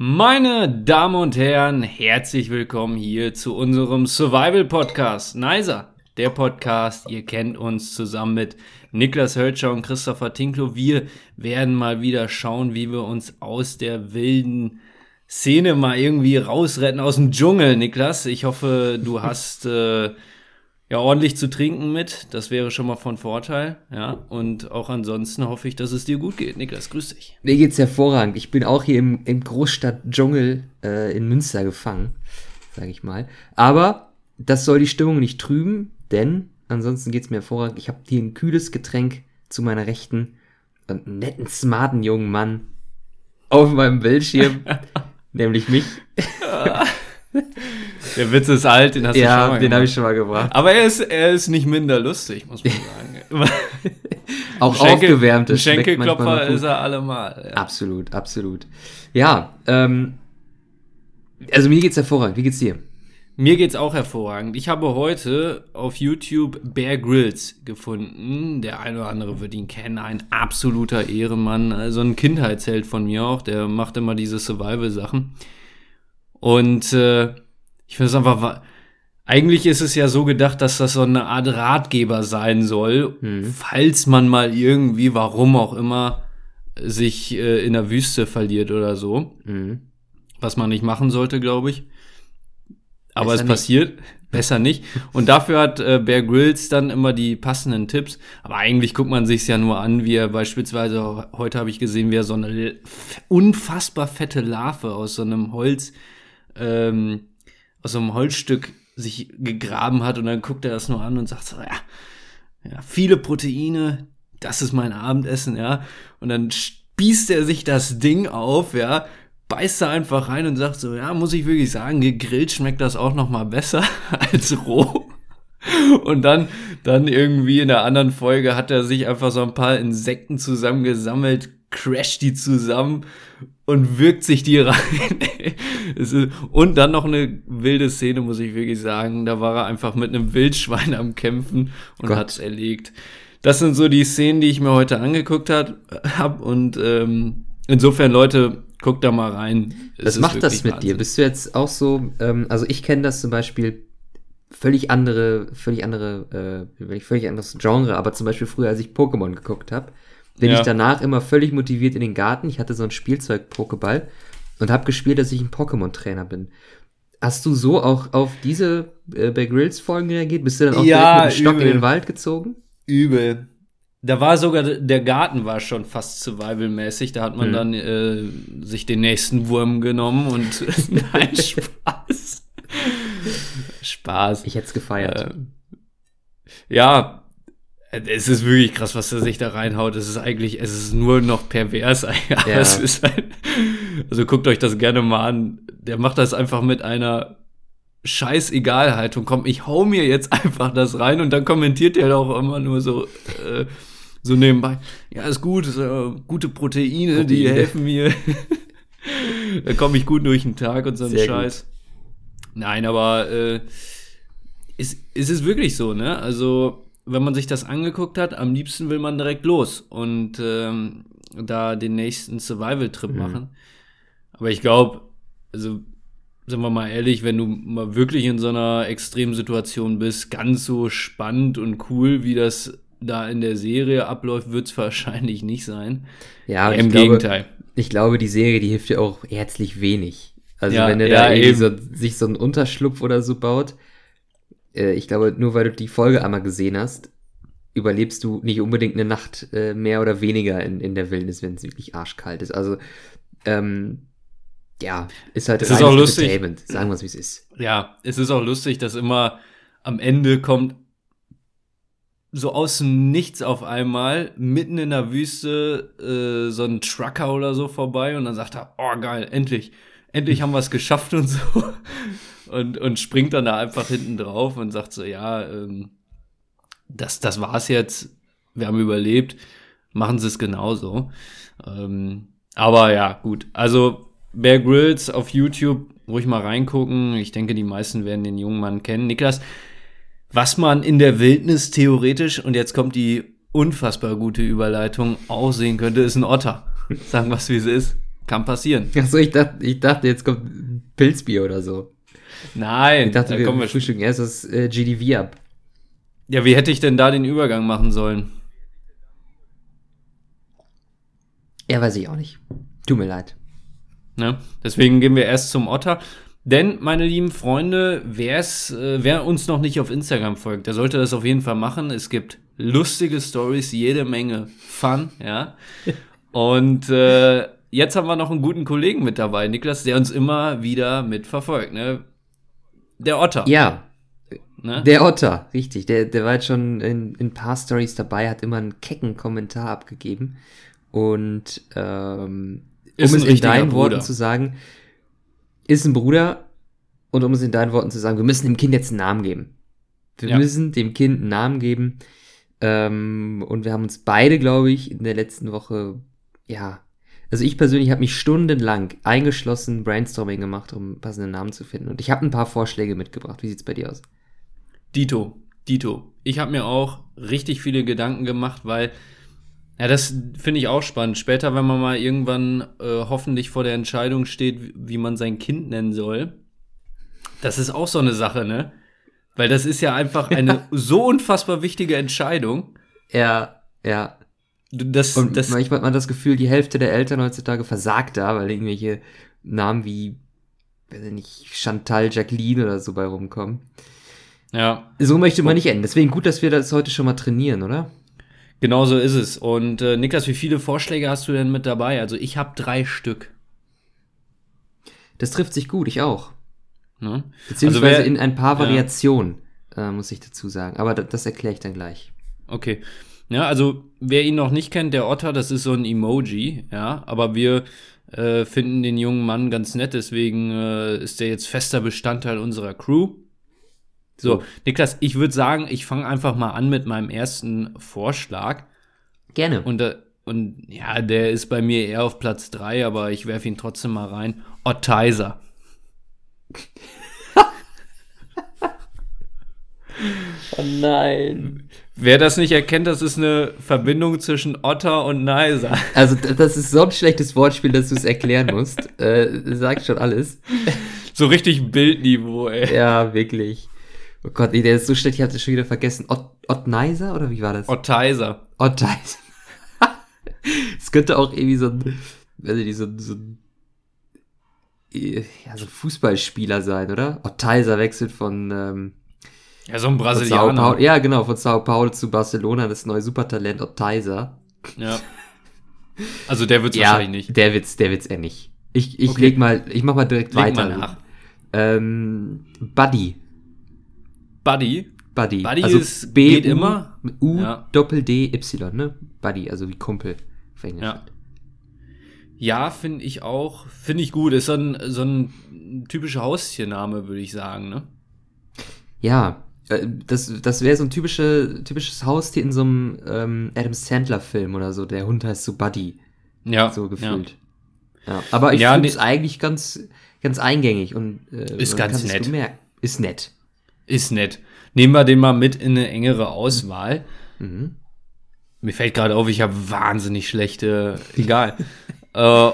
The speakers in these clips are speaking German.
Meine Damen und Herren, herzlich willkommen hier zu unserem Survival Podcast. Nicer, der Podcast. Ihr kennt uns zusammen mit Niklas Hölscher und Christopher Tinklo. Wir werden mal wieder schauen, wie wir uns aus der wilden Szene mal irgendwie rausretten aus dem Dschungel, Niklas. Ich hoffe, du hast äh, ja ordentlich zu trinken mit. Das wäre schon mal von Vorteil. Ja, und auch ansonsten hoffe ich, dass es dir gut geht. Niklas, grüß dich. Mir geht's hervorragend. Ich bin auch hier im, im Großstadt-Dschungel äh, in Münster gefangen, sage ich mal. Aber das soll die Stimmung nicht trüben, denn ansonsten geht's mir hervorragend. Ich habe hier ein kühles Getränk zu meiner Rechten und einen netten, smarten jungen Mann auf meinem Bildschirm, nämlich mich. Der Witz ist alt, den hast du ja, schon mal den gemacht. habe ich schon mal gebracht. Aber er ist, er ist nicht minder lustig, muss man sagen. Auch Schenkel- aufgewärmt. Manchmal Schenkelklopfer ist er allemal. Ja. Absolut, absolut. Ja, ähm, also mir geht's hervorragend. Wie geht's dir? Mir geht's auch hervorragend. Ich habe heute auf YouTube Bear Grylls gefunden. Der eine oder andere wird ihn kennen. Ein absoluter Ehrenmann. Also ein Kindheitsheld von mir auch. Der macht immer diese Survival-Sachen. Und äh, ich finde es einfach. Eigentlich ist es ja so gedacht, dass das so eine Art Ratgeber sein soll, Mhm. falls man mal irgendwie, warum auch immer, sich äh, in der Wüste verliert oder so. Mhm. Was man nicht machen sollte, glaube ich. Aber Besser es nicht. passiert. Besser nicht. Und dafür hat äh, Bear Grylls dann immer die passenden Tipps. Aber eigentlich guckt man sich's ja nur an, wie er beispielsweise, heute habe ich gesehen, wie er so eine unfassbar fette Larve aus so einem Holz, ähm, aus so einem Holzstück sich gegraben hat und dann guckt er das nur an und sagt so, ja, ja, viele Proteine, das ist mein Abendessen, ja. Und dann spießt er sich das Ding auf, ja, beißt da einfach rein und sagt so, ja, muss ich wirklich sagen, gegrillt schmeckt das auch noch mal besser als roh. Und dann, dann irgendwie in der anderen Folge hat er sich einfach so ein paar Insekten zusammengesammelt, crasht die zusammen und wirkt sich die rein. Und dann noch eine wilde Szene, muss ich wirklich sagen. Da war er einfach mit einem Wildschwein am Kämpfen und hat es erlegt. Das sind so die Szenen, die ich mir heute angeguckt hat, hab und ähm, insofern, Leute, guckt da mal rein. Es Was macht das mit Wahnsinn. dir? Bist du jetzt auch so, ähm, also ich kenne das zum Beispiel völlig andere, völlig andere, äh, völlig anderes Genre, aber zum Beispiel früher, als ich Pokémon geguckt habe, bin Ja. ich danach immer völlig motiviert in den Garten. Ich hatte so ein Spielzeug-Pokéball und habe gespielt, dass ich ein Pokémon-Trainer bin. Hast du so auch auf diese äh, Bear Grylls Folgen reagiert? Bist du dann auch Ja, direkt mit dem Stock in übel. den Wald gezogen? Übel. Da war sogar, der Garten war schon fast survival-mäßig. Da hat man Mhm. dann äh, sich den nächsten Wurm genommen und nein, Spaß. Spaß. Ich hätte es gefeiert. Ähm, ja, es ist wirklich krass, was er sich da reinhaut. Es ist eigentlich, es ist nur noch pervers. Ja. es ist halt, also guckt euch das gerne mal an. Der macht das einfach mit einer Scheißegalhaltung. Komm, ich hau mir jetzt einfach das rein und dann kommentiert er auch immer nur so, äh, so nebenbei. Ja, ist gut, ist, äh, gute Proteine, die Proteine. helfen mir. da komme ich gut durch den Tag und so einen Sehr gut. Scheiß. Nein, aber äh, es, es ist wirklich so, ne? Also, wenn man sich das angeguckt hat, am liebsten will man direkt los und ähm, da den nächsten Survival-Trip Mhm. machen. Aber ich glaube, also, sind wir mal ehrlich, wenn du mal wirklich in so einer extremen Situation bist, ganz so spannend und cool, wie das da in der Serie abläuft, wird es wahrscheinlich nicht sein. Ja, Im glaube, Gegenteil. Ich glaube, die Serie, die hilft dir auch herzlich wenig. Also Ja, wenn er ja, da irgendwie so, sich so einen Unterschlupf oder so baut, äh, ich glaube, nur weil du die Folge einmal gesehen hast, überlebst du nicht unbedingt eine Nacht äh, mehr oder weniger in, in der Wildnis, wenn es wirklich arschkalt ist. Also, ähm, ja, ist halt Es ist auch lustig. Sagen wir es, wie es ist. Ja, es ist auch lustig, dass immer am Ende kommt so aus dem Nichts auf einmal, mitten in der Wüste, äh, so ein Trucker oder so vorbei und dann sagt er, oh geil, endlich, endlich haben wir es geschafft und so. Und, und springt dann da einfach hinten drauf und sagt so, ja, ähm, das, das war's jetzt, wir haben überlebt, machen sie es genauso. Ähm, aber ja, gut, also Bear Grylls auf YouTube, ruhig mal reingucken. Ich denke, die meisten werden den jungen Mann kennen. Niklas, was man in der Wildnis theoretisch, und jetzt kommt die unfassbar gute Überleitung, auch sehen könnte, ist ein Otter. Sagen wir wie es ist. Kann passieren. Achso, ich dachte, ich dachte, jetzt kommt Pilzbier oder so. Nein, Ich dachte, da wir kommen wir frühstücken erst das äh, GDV ab. Ja, wie hätte ich denn da den Übergang machen sollen? Ja, weiß ich auch nicht. Tut mir leid. Ne? Deswegen gehen wir erst zum Otter. Denn, meine lieben Freunde, wer's, äh, wer uns noch nicht auf Instagram folgt, der sollte das auf jeden Fall machen. Es gibt lustige Stories, jede Menge Fun, ja. Und äh, jetzt haben wir noch einen guten Kollegen mit dabei, Niklas, der uns immer wieder mitverfolgt, ne? Der Otter. Ja, Ne? der Otter, richtig. Der, der war jetzt schon in, in ein paar Stories dabei, hat immer einen kecken Kommentar abgegeben. Und ähm, Ist um es in deinen Bruder. Worten zu sagen, ist ein Bruder. Und um es in deinen Worten zu sagen, wir müssen dem Kind jetzt einen Namen geben. Wir Ja. müssen dem Kind einen Namen geben. Ähm, und wir haben uns beide, glaube ich, in der letzten Woche, ja, also ich persönlich habe mich stundenlang eingeschlossen, Brainstorming gemacht, um passende Namen zu finden. Und ich habe ein paar Vorschläge mitgebracht. Wie sieht's bei dir aus? Dito, Dito. Ich habe mir auch richtig viele Gedanken gemacht, weil, ja, das finde ich auch spannend. Später, wenn man mal irgendwann äh, hoffentlich vor der Entscheidung steht, wie- wie man sein Kind nennen soll, das ist auch so eine Sache, ne? Weil das ist ja einfach eine so unfassbar wichtige Entscheidung. Ja, ja. Das, Und das, manchmal hat man das Gefühl, die Hälfte der Eltern heutzutage versagt da, weil irgendwelche Namen wie, weiß ich nicht, Chantal, Jacqueline oder so bei rumkommen. ja, So möchte man nicht enden. Deswegen gut, dass wir das heute schon mal trainieren, oder? genau so ist es. Und äh, Niklas, wie viele Vorschläge hast du denn mit dabei? Also ich habe drei Stück. Das trifft sich gut, ich auch. Ne? Beziehungsweise Also wer- in ein paar ja. Variationen, äh, muss ich dazu sagen. Aber das erkläre ich dann gleich. Okay. Ja, also wer ihn noch nicht kennt, der Otter, das ist so ein Emoji, ja, aber wir äh, finden den jungen Mann ganz nett, deswegen äh, ist der jetzt fester Bestandteil unserer Crew. So. Niklas, ich würde sagen, ich fange einfach mal an mit meinem ersten Vorschlag. Gerne. Und, äh, und ja, der ist bei mir eher auf Platz 3, aber ich werfe ihn trotzdem mal rein. Ottizer. oh nein. Wer das nicht erkennt, das ist eine Verbindung zwischen Otter und Neiser. Also, das ist so ein schlechtes Wortspiel, dass du es erklären musst. äh, sagt schon alles. So richtig Bildniveau, ey. Ja, wirklich. Oh Gott, ey, der ist so schlecht, ich hatte schon wieder vergessen. Ott, Ottneiser oder wie war das? Ottizer. Otteiser. Es könnte auch irgendwie so ein, weiß ich nicht, so, ein- so ein, ja, so ein Fußballspieler sein, oder? Otteiser wechselt von, ähm, Ja, so ein Brasilianer. Paulo, ja, genau, von Sao Paulo zu Barcelona, das neue Supertalent Otteiser. Ja. Also der wird's Ja, wahrscheinlich nicht. der wird's, der wird's eher nicht. Ich, ich Okay. leg mal, ich mach mal direkt Leg weiter. mal nach. Ähm, Buddy. Buddy. Buddy. Buddy also ist- B geht U, immer. U Ja. Doppel D Y, ne? Buddy, also wie Kumpel auf Englisch. Ja. Ja, finde ich auch. Finde ich gut. Ist so ein, so ein typischer Haustiername, würde ich sagen, ne? Ja, das, das wäre so ein typische, typisches Haustier in so einem ähm, Adam Sandler-Film oder so. Der Hund heißt so Buddy, Ja. so Ja. gefühlt. Ja. Aber ich Ja, finde nee. es eigentlich ganz, ganz eingängig und äh, Ist ganz nett. Ist nett. Ist nett. Nehmen wir den mal mit in eine engere Auswahl. Mhm. Mir fällt gerade auf, ich habe wahnsinnig schlechte. Egal. äh,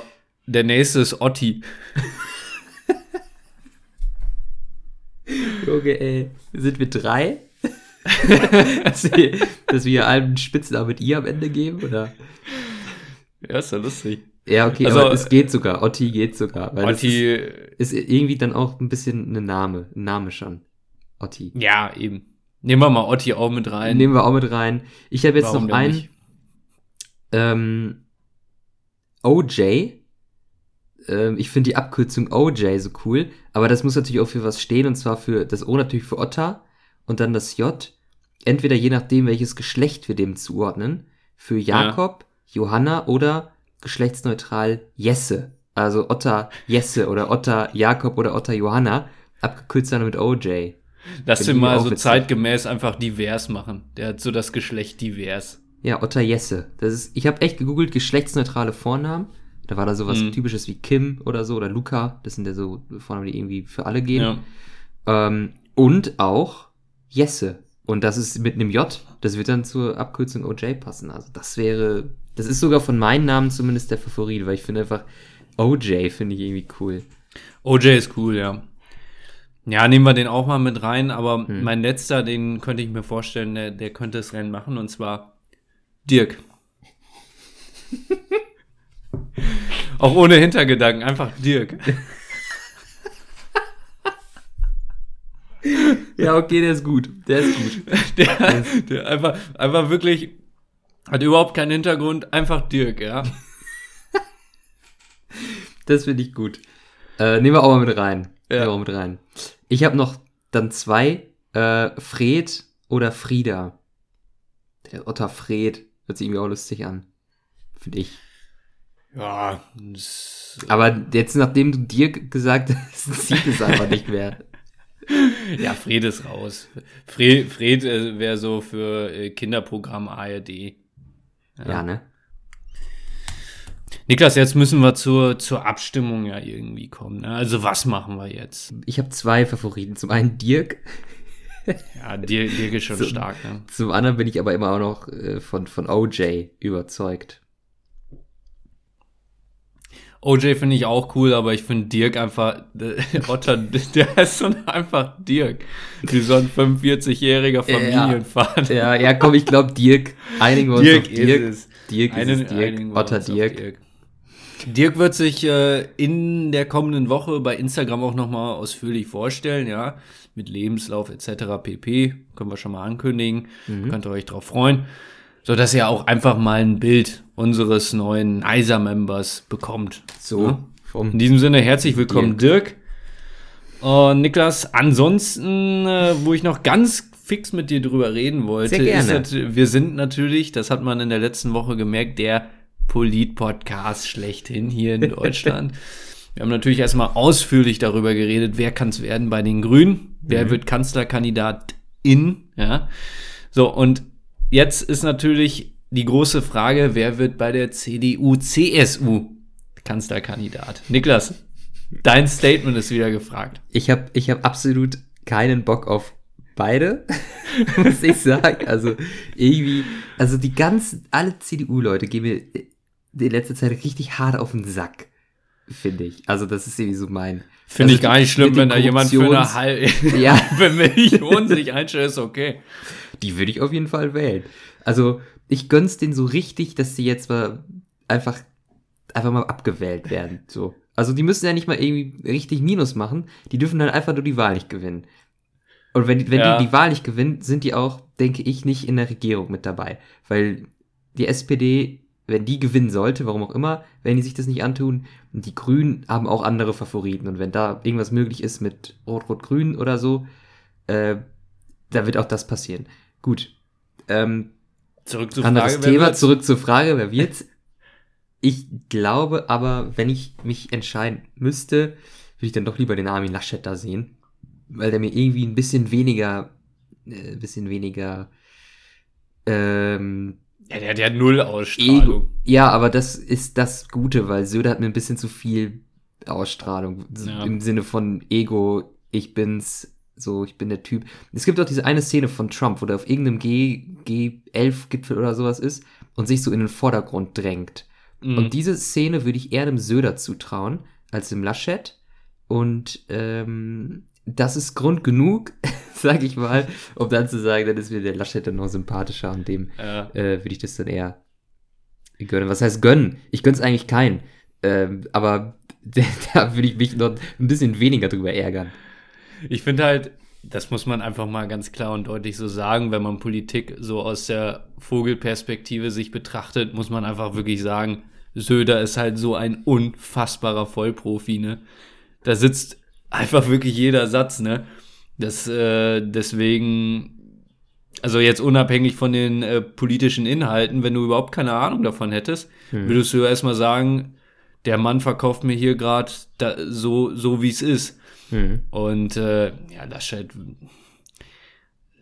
der nächste ist Otti. Junge, ey. Sind wir drei? dass, wir, dass wir allen Spitznamen mit ihr am Ende geben, oder? Ja, ist ja lustig. Ja, okay, Also, aber es geht sogar. Otti geht sogar. Weil Otti, ist, ist irgendwie dann auch ein bisschen ein Name. Ein Name schon. Otti. ja, eben. Nehmen wir mal Otti auch mit rein. Nehmen wir auch mit rein. Ich habe jetzt Warum noch einen. Ähm, OJ. Ähm, ich finde die Abkürzung OJ so cool, aber das muss natürlich auch für was stehen, und zwar für das O natürlich für Otter und dann das J. Entweder je nachdem, welches Geschlecht wir dem zuordnen. Für Jakob, Johanna oder geschlechtsneutral Jesse. Also Otter Jesse oder Otter Jakob oder Otter Johanna. Abgekürzt dann mit OJ. Lass ich mal so zeitgemäß einfach divers machen. Der hat so das Geschlecht divers. Ja, Otter Jesse. Das ist, ich habe echt gegoogelt, geschlechtsneutrale Vornamen. Da war da sowas Mhm. typisches wie Kim oder so oder Luca. Das sind ja so Vornamen, die irgendwie für alle gehen. Ja. Ähm, und auch Jesse. Und das ist mit einem J. Das wird dann zur Abkürzung OJ passen. Also das wäre, das ist sogar von meinen Namen zumindest der Favorit, weil ich finde einfach, OJ finde ich irgendwie cool. OJ ist cool, ja. Ja, nehmen wir den auch mal mit rein, aber hm. mein letzter, den könnte ich mir vorstellen, der, der könnte das Rennen machen, und zwar Dirk. auch ohne Hintergedanken, einfach Dirk. ja, okay, der ist gut. Der ist gut. Der, der einfach, einfach wirklich hat überhaupt keinen Hintergrund, einfach Dirk, ja. das finde ich gut. Äh, nehmen wir auch mal mit rein. Ja. Nehmen wir auch mit rein. Ich habe noch dann zwei. Äh, Fred oder Frieda. Der Otter Fred hört sich irgendwie auch lustig an. Finde ich. Ja. Aber jetzt, nachdem du dir gesagt hast, sieht es einfach nicht mehr. Ja, Fred ist raus. Fred, Fred äh, wäre so für äh, Kinderprogramm ARD. Ja, ja ne? Niklas, jetzt müssen wir zur, zur Abstimmung ja irgendwie kommen. Ne? Also was machen wir jetzt? Ich habe zwei Favoriten. Zum einen Dirk. Ja, Dirk, Dirk ist schon zum, stark. Ne? Zum anderen bin ich aber immer auch noch äh, von, von OJ überzeugt. OJ finde ich auch cool, aber ich finde Dirk einfach, der Otter, der ist so einfach Dirk. Wie so ein 45-jähriger Familienvater. Ja, ja, komm, ich glaube Dirk. Einigen wir uns Dirk auf Dirk. Ist es. Dirk ist es Dirk. Otter Dirk. Dirk. Dirk wird sich äh, in der kommenden Woche bei Instagram auch nochmal ausführlich vorstellen, ja, mit Lebenslauf etc. pp. Können wir schon mal ankündigen. Mhm. Könnt ihr euch drauf freuen so dass ihr auch einfach mal ein Bild unseres neuen Nicer-Members bekommt. So. Ja? In diesem Sinne, herzlich willkommen, Dirk. Und Niklas, ansonsten, äh, wo ich noch ganz fix mit dir drüber reden wollte, ist, wir sind natürlich, das hat man in der letzten Woche gemerkt, der Polit-Podcast schlechthin hier in Deutschland. wir haben natürlich erstmal ausführlich darüber geredet, wer kann es werden bei den Grünen, wer mhm. wird Kanzlerkandidat in, ja. So, und Jetzt ist natürlich die große Frage, wer wird bei der CDU, CSU Kanzlerkandidat? Niklas, dein Statement ist wieder gefragt. Ich habe ich hab absolut keinen Bock auf beide, muss ich sagen. Also irgendwie, also die ganzen, alle CDU-Leute gehen mir in letzter Zeit richtig hart auf den Sack, finde ich. Also das ist irgendwie so mein. Finde also ich gar nicht schlimm, wenn da jemand für eine halbe ja. Million sich einstellt, ist okay die würde ich auf jeden Fall wählen. Also, ich gönn's denen so richtig, dass sie jetzt mal einfach, einfach mal abgewählt werden. So. Also, die müssen ja nicht mal irgendwie richtig Minus machen. Die dürfen dann einfach nur die Wahl nicht gewinnen. Und wenn, wenn ja. die die Wahl nicht gewinnen, sind die auch, denke ich, nicht in der Regierung mit dabei. Weil die SPD, wenn die gewinnen sollte, warum auch immer, wenn die sich das nicht antun, die Grünen haben auch andere Favoriten. Und wenn da irgendwas möglich ist mit Rot-Rot-Grün oder so, äh, da wird auch das passieren. Gut. Ähm, zurück zur Frage. Thema, zurück zur Frage, wer wird's? ich glaube aber, wenn ich mich entscheiden müsste, würde ich dann doch lieber den Armin Laschet da sehen. Weil der mir irgendwie ein bisschen weniger, äh, ein bisschen weniger, ähm, ja, der, der hat null Ausstrahlung. Ego. Ja, aber das ist das Gute, weil Söder hat mir ein bisschen zu viel Ausstrahlung. Ja. Im Sinne von Ego, ich bin's, so, ich bin der Typ. Es gibt auch diese eine Szene von Trump, wo der auf irgendeinem G, G11-Gipfel oder sowas ist und sich so in den Vordergrund drängt. Mhm. Und diese Szene würde ich eher dem Söder zutrauen als dem Laschet. Und ähm, das ist Grund genug, sag ich mal, um dann zu sagen, dann ist mir der Laschet dann noch sympathischer und dem ja. äh, würde ich das dann eher gönnen. Was heißt gönnen? Ich gönn's eigentlich keinen. Ähm, aber da würde ich mich noch ein bisschen weniger drüber ärgern. Ich finde halt, das muss man einfach mal ganz klar und deutlich so sagen, wenn man Politik so aus der Vogelperspektive sich betrachtet, muss man einfach wirklich sagen, Söder ist halt so ein unfassbarer Vollprofi, ne? Da sitzt einfach wirklich jeder Satz, ne? Das, äh, deswegen, also jetzt unabhängig von den äh, politischen Inhalten, wenn du überhaupt keine Ahnung davon hättest, hm. würdest du erstmal sagen, der Mann verkauft mir hier gerade so, so wie es ist. Mhm. Und äh, ja, Laschet,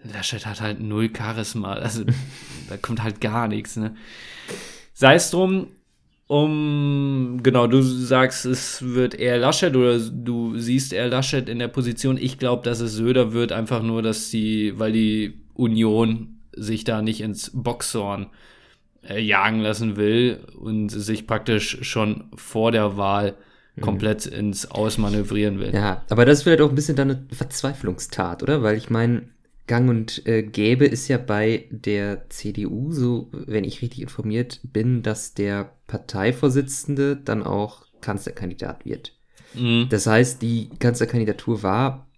Laschet hat halt null Charisma. Also da kommt halt gar nichts. Ne? Sei es drum, um, genau, du sagst, es wird eher Laschet oder du siehst eher Laschet in der Position. Ich glaube, dass es Söder wird, einfach nur, dass die, weil die Union sich da nicht ins Boxhorn äh, jagen lassen will und sich praktisch schon vor der Wahl komplett mhm. ins Ausmanövrieren will. Ja, aber das ist vielleicht auch ein bisschen dann eine Verzweiflungstat, oder? Weil ich meine, Gang und äh, Gäbe ist ja bei der CDU so, wenn ich richtig informiert bin, dass der Parteivorsitzende dann auch Kanzlerkandidat wird. Mhm. Das heißt, die Kanzlerkandidatur war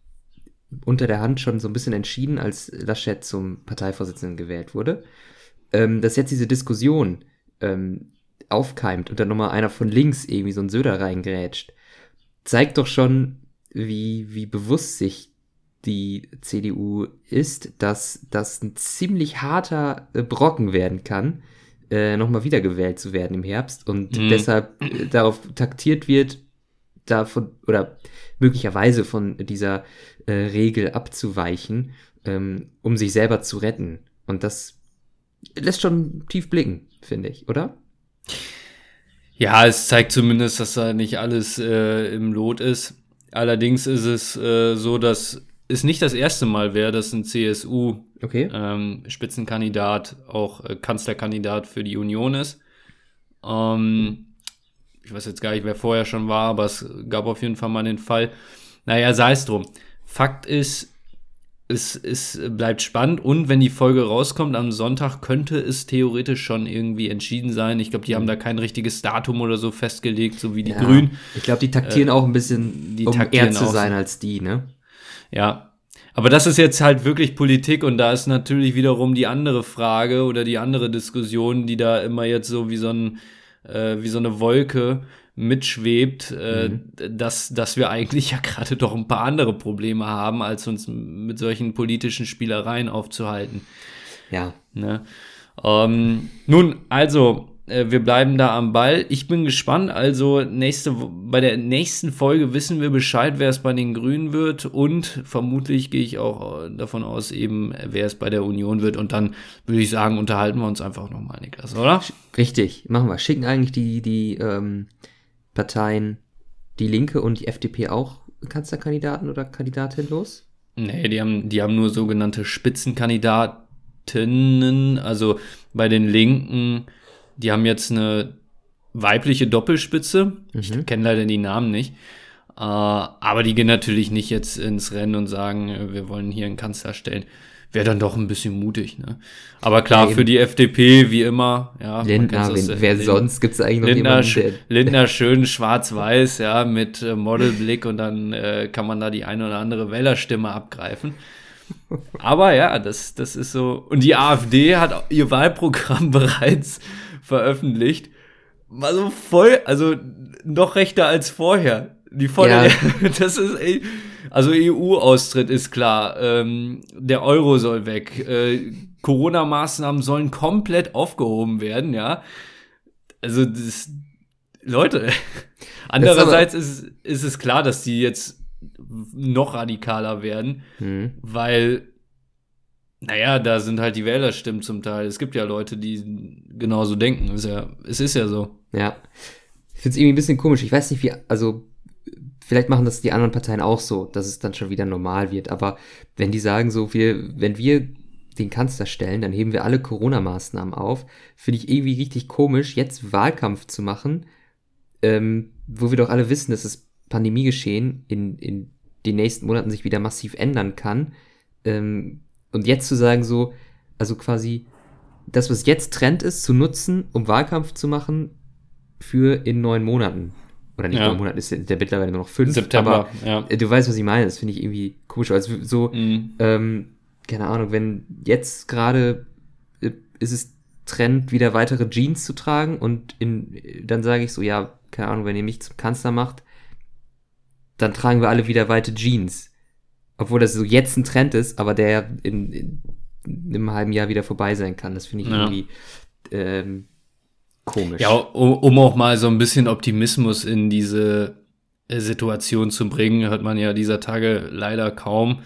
unter der Hand schon so ein bisschen entschieden, als Laschet zum Parteivorsitzenden gewählt wurde. Ähm, dass jetzt diese Diskussion ähm, aufkeimt und dann nochmal einer von links irgendwie so ein Söder reingrätscht, zeigt doch schon, wie, wie bewusst sich die CDU ist, dass das ein ziemlich harter äh, Brocken werden kann, äh, nochmal wiedergewählt zu werden im Herbst und mhm. deshalb äh, darauf taktiert wird, davon oder möglicherweise von dieser äh, Regel abzuweichen, ähm, um sich selber zu retten. Und das lässt schon tief blicken, finde ich, oder? Ja, es zeigt zumindest, dass da nicht alles äh, im Lot ist. Allerdings ist es äh, so, dass es nicht das erste Mal wäre, dass ein CSU-Spitzenkandidat okay. ähm, auch äh, Kanzlerkandidat für die Union ist. Ähm, ich weiß jetzt gar nicht, wer vorher schon war, aber es gab auf jeden Fall mal den Fall. Naja, sei es drum. Fakt ist, es, es bleibt spannend und wenn die Folge rauskommt am Sonntag, könnte es theoretisch schon irgendwie entschieden sein. Ich glaube, die haben da kein richtiges Datum oder so festgelegt, so wie die ja, Grünen. Ich glaube, die taktieren äh, auch ein bisschen, die um eher zu sein so. als die, ne? Ja. Aber das ist jetzt halt wirklich Politik und da ist natürlich wiederum die andere Frage oder die andere Diskussion, die da immer jetzt so wie so, ein, äh, wie so eine Wolke mitschwebt, äh, mhm. dass, dass wir eigentlich ja gerade doch ein paar andere Probleme haben, als uns mit solchen politischen Spielereien aufzuhalten. Ja. Ne? Ähm, nun, also, wir bleiben da am Ball. Ich bin gespannt. Also, nächste, bei der nächsten Folge wissen wir Bescheid, wer es bei den Grünen wird. Und vermutlich gehe ich auch äh, davon aus, eben, wer es bei der Union wird. Und dann würde ich sagen, unterhalten wir uns einfach nochmal, Niklas, oder? Richtig, machen wir. Schicken eigentlich die, die, ähm Parteien die Linke und die FDP auch Kanzlerkandidaten oder Kandidatin los? Nee, die haben, die haben nur sogenannte Spitzenkandidatinnen. Also bei den Linken, die haben jetzt eine weibliche Doppelspitze. Mhm. Ich kenne leider die Namen nicht. Äh, aber die gehen natürlich nicht jetzt ins Rennen und sagen, wir wollen hier einen Kanzler stellen wäre dann doch ein bisschen mutig. Ne? Aber klar, ja, für die FDP wie immer. Ja, Lindner, das, wen, wer Lind sonst gibt es eigentlich noch Lindner, jemanden, der Lindner schön schwarz-weiß, ja, mit äh, Modelblick und dann äh, kann man da die eine oder andere Wählerstimme abgreifen. Aber ja, das, das ist so. Und die AfD hat ihr Wahlprogramm bereits veröffentlicht. War so voll, also noch rechter als vorher. Die volle, ja. das ist, ey, also EU-Austritt ist klar. Ähm, der Euro soll weg. Äh, Corona-Maßnahmen sollen komplett aufgehoben werden, ja. Also das, Leute. Andererseits ist, ist es klar, dass die jetzt noch radikaler werden, mhm. weil naja, da sind halt die Wählerstimmen zum Teil. Es gibt ja Leute, die genauso denken. Ist ja, es ist ja so. Ja. Ich finde es irgendwie ein bisschen komisch. Ich weiß nicht, wie, also vielleicht machen das die anderen Parteien auch so, dass es dann schon wieder normal wird. Aber wenn die sagen so, wir, wenn wir den Kanzler stellen, dann heben wir alle Corona-Maßnahmen auf, finde ich irgendwie richtig komisch, jetzt Wahlkampf zu machen, ähm, wo wir doch alle wissen, dass das Pandemiegeschehen in, in den nächsten Monaten sich wieder massiv ändern kann. Ähm, und jetzt zu sagen so, also quasi das, was jetzt Trend ist, zu nutzen, um Wahlkampf zu machen für in neun Monaten. Oder nicht ja. neun Monate, ist der mittlerweile nur noch fünf. September, aber, ja. Du weißt, was ich meine. Das finde ich irgendwie komisch. Also so, mhm. ähm, keine Ahnung, wenn jetzt gerade äh, ist es Trend, wieder weitere Jeans zu tragen und in, dann sage ich so, ja, keine Ahnung, wenn ihr mich zum Kanzler macht, dann tragen wir alle wieder weite Jeans. Obwohl das so jetzt ein Trend ist, aber der in, in, in einem halben Jahr wieder vorbei sein kann. Das finde ich ja. irgendwie ähm, Komisch. Ja, um, um auch mal so ein bisschen Optimismus in diese äh, Situation zu bringen, hört man ja dieser Tage leider kaum.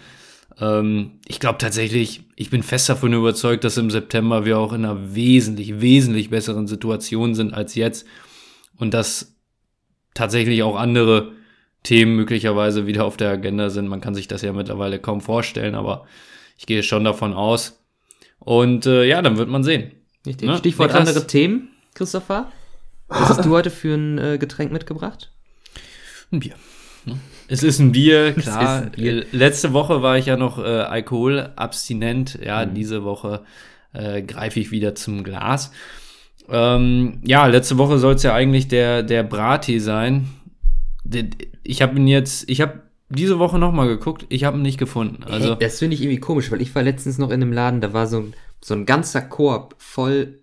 Ähm, ich glaube tatsächlich, ich bin fest davon überzeugt, dass im September wir auch in einer wesentlich, wesentlich besseren Situation sind als jetzt und dass tatsächlich auch andere Themen möglicherweise wieder auf der Agenda sind. Man kann sich das ja mittlerweile kaum vorstellen, aber ich gehe schon davon aus. Und äh, ja, dann wird man sehen. Ne? Stichwort Niklas? andere Themen, Christopher. Was hast du heute für ein äh, Getränk mitgebracht? Ein Bier. ne? Es ist ein Bier, klar. ein Bier. Äh, Letzte Woche war ich ja noch äh, alkoholabstinent. Ja, Mhm. diese Woche äh, greife ich wieder zum Glas. Ähm, ja, letzte Woche soll es ja eigentlich der, der Brattee sein. Ich habe ihn jetzt, ich habe diese Woche noch mal geguckt, ich habe ihn nicht gefunden. Also, Ey, das finde ich irgendwie komisch, weil ich war letztens noch in einem Laden, da war so ein, so ein ganzer Korb voll,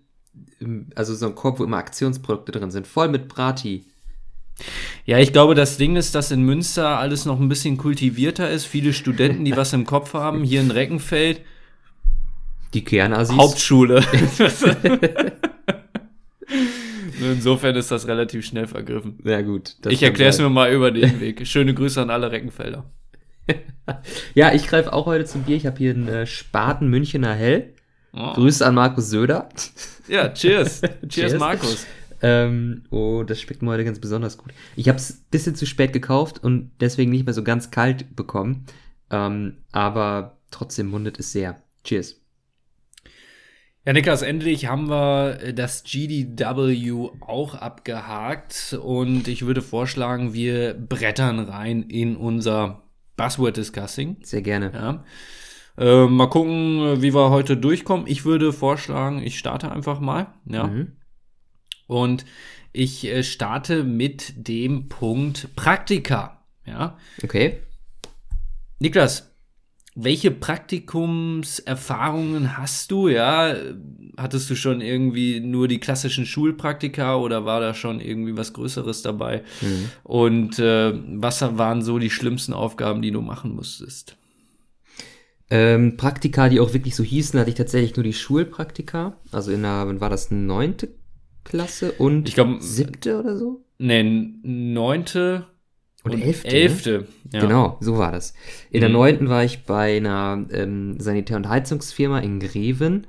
ähm, also so ein Korb, wo immer Aktionsprodukte drin sind, voll mit Brati. ja, ich glaube, das Ding ist, dass in Münster alles noch ein bisschen kultivierter ist. Viele Studenten, die was im Kopf haben, hier in Reckenfeld, Die Kernassis. Hauptschule. Insofern ist das relativ schnell vergriffen. Ja gut. ich erkläre es mir mal über den Weg. Schöne Grüße an alle Reckenfelder. Ja, ich greife auch heute zum Bier. Ich habe hier einen äh, Spaten Münchener Hell. Oh. Grüße an Markus Söder. Ja, cheers. cheers. Cheers. Markus. Ähm, oh, das schmeckt mir heute ganz besonders gut. Ich habe es ein bisschen zu spät gekauft und deswegen nicht mehr so ganz kalt bekommen. Ähm, aber trotzdem mundet es sehr. Cheers. Ja, Niklas, endlich haben wir äh, das GDW auch abgehakt und ich würde vorschlagen, wir brettern rein in unser Buzzword Discussing. Sehr gerne. Ja. Äh, mal gucken, wie wir heute durchkommen. Ich würde vorschlagen, ich starte einfach mal. Ja. Mhm. Und ich äh, starte mit dem Punkt Praktika. Ja. Okay. Niklas, welche Praktikumserfahrungen hast du? Ja, hattest du schon irgendwie nur die klassischen Schulpraktika oder war da schon irgendwie was Größeres dabei? Mhm. Und äh, was waren so die schlimmsten Aufgaben, die du machen musstest? Ähm, Praktika, die auch wirklich so hießen, hatte ich tatsächlich nur die Schulpraktika. Also in der, wann war das, neunte Klasse und Ich glaub, siebte oder so? Nee, neunte Oder und elfte, ne? elfte. Ja. Genau, so war das. In der Mhm. neunten war ich bei einer ähm, Sanitär- und Heizungsfirma in Greven.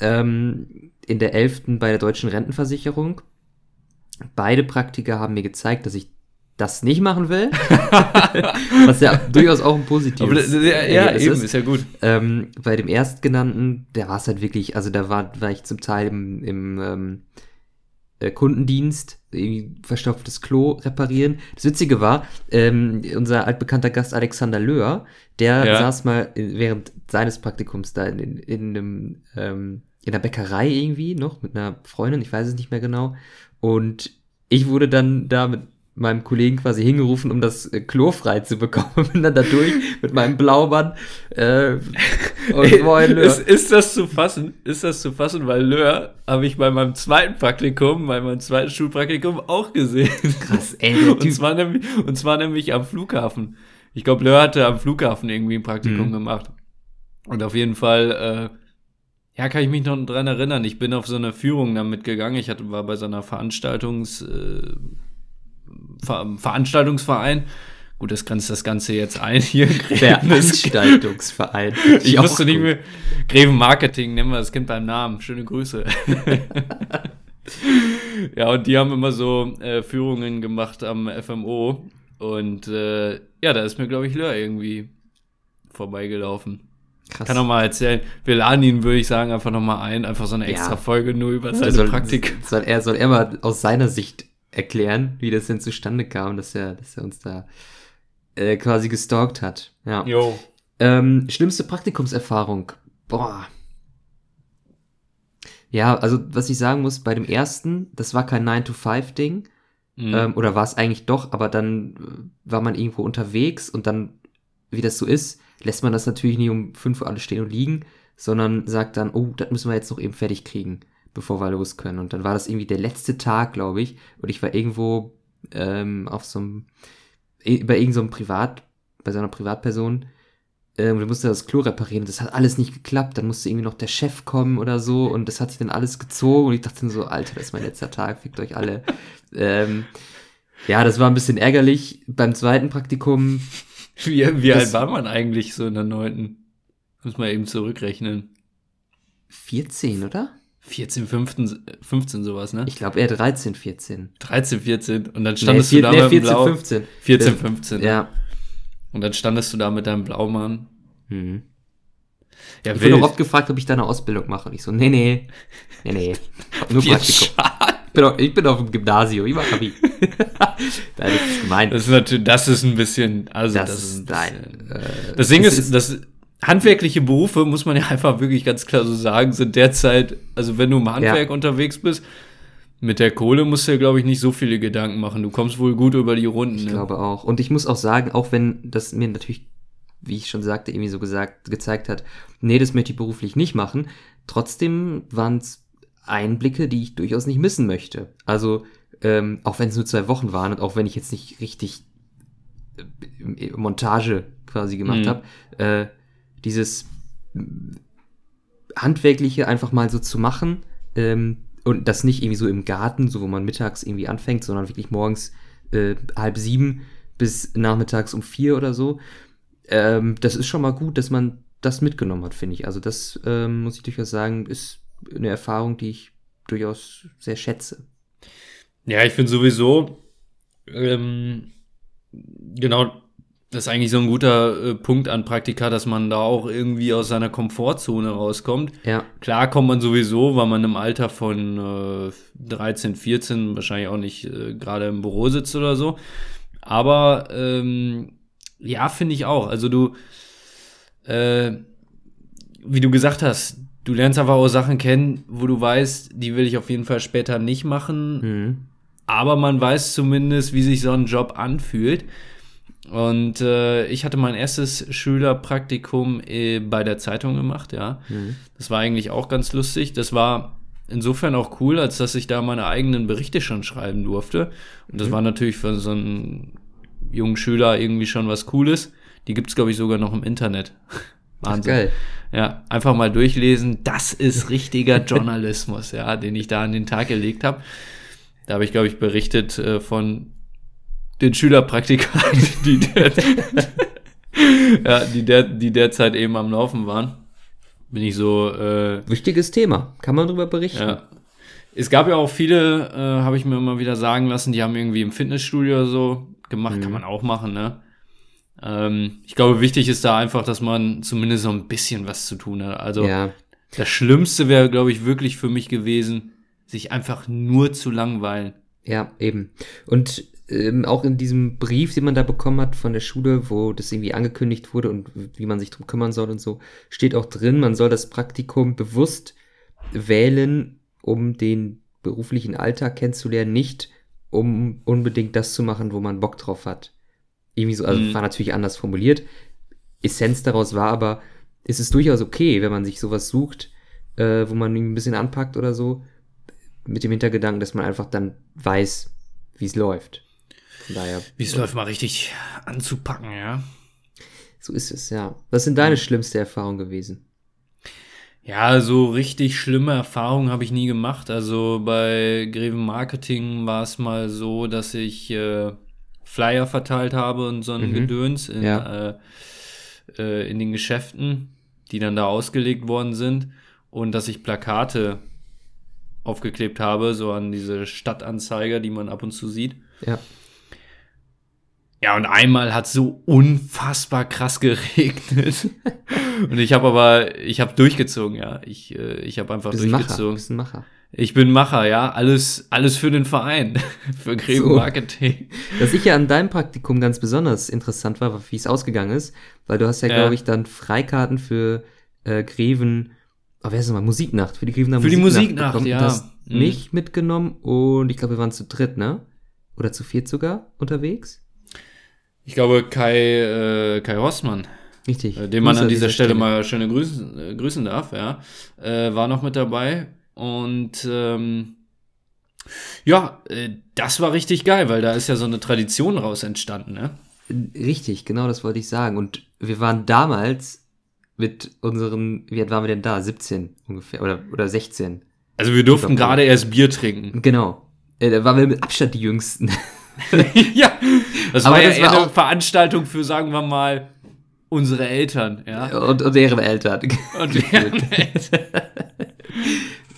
Ähm, in der elften bei der Deutschen Rentenversicherung. Beide Praktika haben mir gezeigt, dass ich das nicht machen will. Was ja durchaus auch ein Aber, positives das- ja, ja eben, ist. ist ja gut. Ähm, bei dem erstgenannten, da war es halt wirklich, also da war, war ich zum Teil im, im ähm, äh, Kundendienst, irgendwie verstopftes Klo reparieren. Das Witzige war, ähm, unser altbekannter Gast Alexander Löhr, der Ja. saß mal während seines Praktikums da in, in, in einem, ähm, in der Bäckerei irgendwie noch mit einer Freundin, ich weiß es nicht mehr genau. Und ich wurde dann da mit meinem Kollegen quasi hingerufen, um das äh, Klo frei zu bekommen. Bin dann da durch mit meinem Blaumann äh, und moin, Löhr. ist, ist das zu fassen? Ist das zu fassen? Weil Löhr habe ich bei meinem zweiten Praktikum, bei meinem zweiten Schulpraktikum auch gesehen. Krass, ey, Und zwar, nämlich, und zwar nämlich am Flughafen. Ich glaube, Löhr hatte am Flughafen irgendwie ein Praktikum Mhm. gemacht. Und auf jeden Fall, äh, ja, kann ich mich noch dran erinnern. Ich bin auf so eine Führung da mitgegangen. Ich hatte, war bei so einer Veranstaltungs, äh, Ver Veranstaltungsverein. Gut, das grenzt das Ganze jetzt ein hier. Veranstaltungsverein. ich auch wusste nicht mehr. Greven Marketing, nennen wir das Kind beim Namen. Schöne Grüße. ja, und die haben immer so äh, Führungen gemacht am FMO. Und äh, ja, da ist mir, glaube ich, Lör irgendwie vorbeigelaufen. Krass. Kann noch mal erzählen. Wir laden ihn, würde ich sagen, einfach noch mal ein. Einfach so eine Ja. extra Folge nur über seine soll, Praktik. soll, er, soll er mal aus seiner Sicht erklären, wie das denn zustande kam, dass er, dass er uns da äh, quasi gestalkt hat. Ja. Jo. Ähm, schlimmste Praktikumserfahrung. Boah. Ja, also was ich sagen muss, bei dem ersten, das war kein 9-to-5-Ding. Mhm. Ähm, oder war es eigentlich doch, aber dann äh, war man irgendwo unterwegs und dann, wie das so ist, lässt man das natürlich nicht um 5 Uhr alles stehen und liegen, sondern sagt dann, oh, das müssen wir jetzt noch eben fertig kriegen, bevor wir los können. Und dann war das irgendwie der letzte Tag, glaube ich, und ich war irgendwo ähm, auf so einem, bei irgendeinem so Privat, bei so einer Privatperson, ähm, du musste das Klo reparieren, das hat alles nicht geklappt, dann musste irgendwie noch der Chef kommen oder so und das hat sich dann alles gezogen und ich dachte dann so, Alter, das ist mein letzter Tag, fickt euch alle. ähm, ja, das war ein bisschen ärgerlich. Beim zweiten Praktikum, Wie, wie alt war man eigentlich so in der neunten? Muss man eben zurückrechnen. 14, oder? 14, 15, 15 sowas, ne? Ich glaube eher 13, 14. 13, 14 und dann Nee, standest vier, du da nee, mit dem 14, Blau 15. 14, Äh, 15. Ja. Und dann standest du da mit deinem Blaumann. Mhm. Ja, Ich wurde wild. auch oft gefragt, ob ich da eine Ausbildung mache. Und ich so, nee, nee, nee, nee. Nur Praktikum. Ich bin, auf, ich bin auf dem Gymnasium, ich mach Abi. Das ist gemein. Das ist natürlich, das ist ein bisschen, also das, Das ist ein ist- nein, bisschen- äh, Das Ding es ist, das handwerkliche Berufe, muss man ja einfach wirklich ganz klar so sagen, sind derzeit, also wenn du im Handwerk unterwegs bist, mit der Kohle musst du ja, glaube ich, nicht so viele Gedanken machen. Du kommst wohl gut über die Runden. Ich ne? glaube auch. Und ich muss auch sagen, auch wenn das mir natürlich, wie ich schon sagte, irgendwie so gesagt, gezeigt hat, nee, das möchte ich beruflich nicht machen, trotzdem waren es Einblicke, die ich durchaus nicht missen möchte. Also, ähm, auch wenn es nur zwei Wochen waren und auch wenn ich jetzt nicht richtig äh, Montage quasi gemacht Mhm. habe, äh, dieses Handwerkliche einfach mal so zu machen, ähm, und das nicht irgendwie so im Garten, so wo man mittags irgendwie anfängt, sondern wirklich morgens äh, halb sieben bis nachmittags um vier oder so. Ähm, das ist schon mal gut, dass man das mitgenommen hat, finde ich. Also das ähm, muss ich durchaus sagen, ist eine Erfahrung, die ich durchaus sehr schätze. Ja, ich finde sowieso, ähm, genau, das ist eigentlich so ein guter äh, Punkt an Praktika, dass man da auch irgendwie aus seiner Komfortzone rauskommt. Ja, Klar kommt man sowieso, weil man im Alter von äh, 13, 14 wahrscheinlich auch nicht äh, gerade im Büro sitzt oder so. Aber ähm, ja, finde ich auch. Also du, äh, wie du gesagt hast, du lernst einfach auch Sachen kennen, wo du weißt, die will ich auf jeden Fall später nicht machen. mhm. Aber man weiß zumindest, wie sich so ein Job anfühlt. Und äh, ich hatte mein erstes Schülerpraktikum äh, bei der Zeitung gemacht, ja. Mhm. Das war eigentlich auch ganz lustig. Das war insofern auch cool, als dass ich da meine eigenen Berichte schon schreiben durfte. Und das Mhm. war natürlich für so einen jungen Schüler irgendwie schon was Cooles. Die gibt's glaube ich, sogar noch im Internet. Ach, geil. Ja, einfach mal durchlesen. Das ist richtiger Journalismus, ja, den ich da an den Tag gelegt habe. Da habe ich, glaube ich, berichtet äh, von den Schülerpraktikanten, die, der, ja, die, der, die derzeit eben am Laufen waren. Bin ich so, äh, Wichtiges Thema. Kann man drüber berichten? ja. Es gab ja auch viele, äh, habe ich mir immer wieder sagen lassen, die haben irgendwie im Fitnessstudio oder so gemacht, Mhm. kann man auch machen, ne? Ähm, ich glaube, wichtig ist da einfach, dass man zumindest so ein bisschen was zu tun hat. Also ja. das Schlimmste wäre, glaube ich, wirklich für mich gewesen, sich einfach nur zu langweilen. Ja, eben. Und ähm, auch in diesem Brief, den man da bekommen hat von der Schule, wo das irgendwie angekündigt wurde und wie man sich drum kümmern soll und so, steht auch drin, man soll das Praktikum bewusst wählen, um den beruflichen Alltag kennenzulernen, nicht um unbedingt das zu machen, wo man Bock drauf hat. Irgendwie so, also Mhm. war natürlich anders formuliert. Essenz daraus war aber, es ist durchaus okay, wenn man sich sowas sucht, äh, wo man ein bisschen anpackt oder so, mit dem Hintergedanken, dass man einfach dann weiß, wie es läuft. Von daher, Wie es läuft, mal richtig anzupacken, ja. so ist es, ja. Was sind deine schlimmste Erfahrungen gewesen? Ja, so richtig schlimme Erfahrungen habe ich nie gemacht. Also bei Greven Marketing war es mal so, dass ich äh, Flyer verteilt habe und so ein Mhm. Gedöns in, Ja. äh, äh, in den Geschäften, die dann da ausgelegt worden sind. Und dass ich Plakate aufgeklebt habe, so an diese Stadtanzeiger, die man ab und zu sieht. Ja. Ja, und einmal hat so unfassbar krass geregnet. und ich habe aber, ich habe durchgezogen, ja. Ich, äh, ich habe einfach Bist ein Macher. durchgezogen. Bist ein Macher. Ich bin Macher, ja. Alles, alles für den Verein. für Greve So. Marketing. Was ich ja an deinem Praktikum ganz besonders interessant war, wie es ausgegangen ist, weil du hast ja, Ja. glaube ich, dann Freikarten für äh, Greven, oh, wer ist mal, Musiknacht, für die Grevener Für die Musiknacht, bekommen. ja. Du hast Mhm. mich mitgenommen und ich glaube, wir waren zu dritt, ne? Oder zu viert sogar unterwegs? Ich glaube, Kai, äh, Kai Rossmann, Richtig. äh, den man an dieser Stelle, mal schöne grüßen, äh, grüßen darf, ja, äh, war noch mit dabei. Und ähm, ja, äh, das war richtig geil, weil da ist ja so eine Tradition raus entstanden, ne? Richtig, genau das wollte ich sagen. Und wir waren damals mit unseren, wie alt waren wir denn da? 17 ungefähr oder, oder 16. Also wir durften gerade erst Bier trinken. Genau. Äh, da waren wir mit Abstand die Jüngsten. ja, das Aber war das ja war eine Veranstaltung für, sagen wir mal, unsere Eltern, ja. und, und deren Eltern. Und deren Eltern.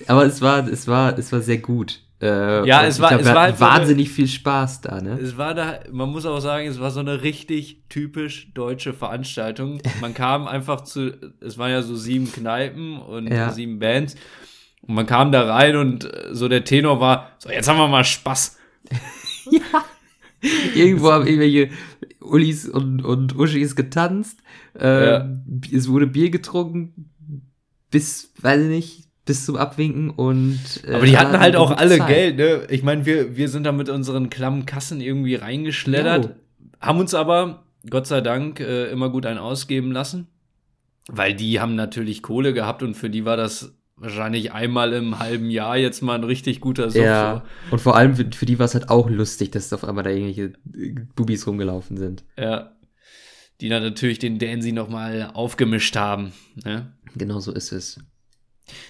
Aber es war, es war, es war sehr gut. Äh, Ja, es war- glaub, es war halt so eine- wahnsinnig viel Spaß da, ne? Es war da, man muss auch sagen, es war so eine richtig typisch deutsche Veranstaltung. Man kam einfach zu, es waren ja so sieben Kneipen und Ja. sieben Bands. Und man kam da rein und so der Tenor war, so jetzt haben wir mal Spaß. Irgendwo haben irgendwelche Ullis und, und Uschis getanzt. Äh, Ja. Es wurde Bier getrunken bis, weiß ich nicht, bis zum Abwinken und. äh, Aber die hatten halt auch alle Zeit. Geld, ne? Ich meine, wir, wir sind da mit unseren klammen Kassen irgendwie reingeschleddert, haben uns aber, Gott sei Dank, äh, immer gut einen ausgeben lassen. Weil die haben natürlich Kohle gehabt und für die war das wahrscheinlich einmal im halben Jahr jetzt mal ein richtig guter Suff. Ja, und vor allem für, für die war es halt auch lustig, dass auf einmal da irgendwelche äh, Bubis rumgelaufen sind. Ja. Die dann natürlich den Dancy noch mal aufgemischt haben. Ne? Genau so ist es.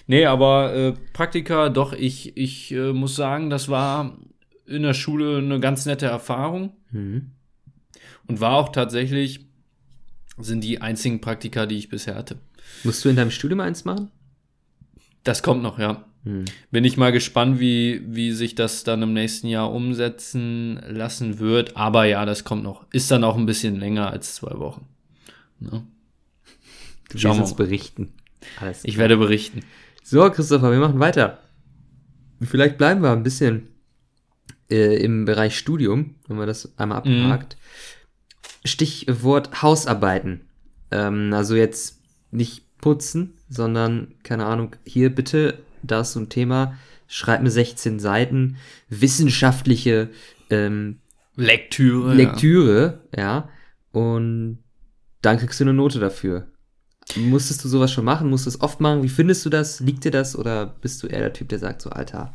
Nee, aber äh, Praktika, doch, ich, ich äh, muss sagen, das war in der Schule eine ganz nette Erfahrung. Mhm. Und war auch tatsächlich, sind die einzigen Praktika, die ich bisher hatte. Musst du in deinem Studium eins machen? Das kommt noch, ja. Hm. Bin ich mal gespannt, wie, wie sich das dann im nächsten Jahr umsetzen lassen wird. Aber ja, das kommt noch. Ist dann auch ein bisschen länger als zwei Wochen. Ne? Du Schauen wirst wir uns berichten. Alles Ich klar. werde berichten. So, Christopher, wir machen weiter. Vielleicht bleiben wir ein bisschen äh, im Bereich Studium, wenn man das einmal Mhm. abhakt. Stichwort Hausarbeiten. Ähm, also jetzt nicht putzen, sondern, keine Ahnung, hier bitte, da ist so ein Thema, schreib mir 16 Seiten, wissenschaftliche ähm, Lektüre. Lektüre, ja. und dann kriegst du eine Note dafür. Musstest du sowas schon machen? Musst du es oft machen? Wie findest du das? Liegt dir das? Oder bist du eher der Typ, der sagt so, Alter,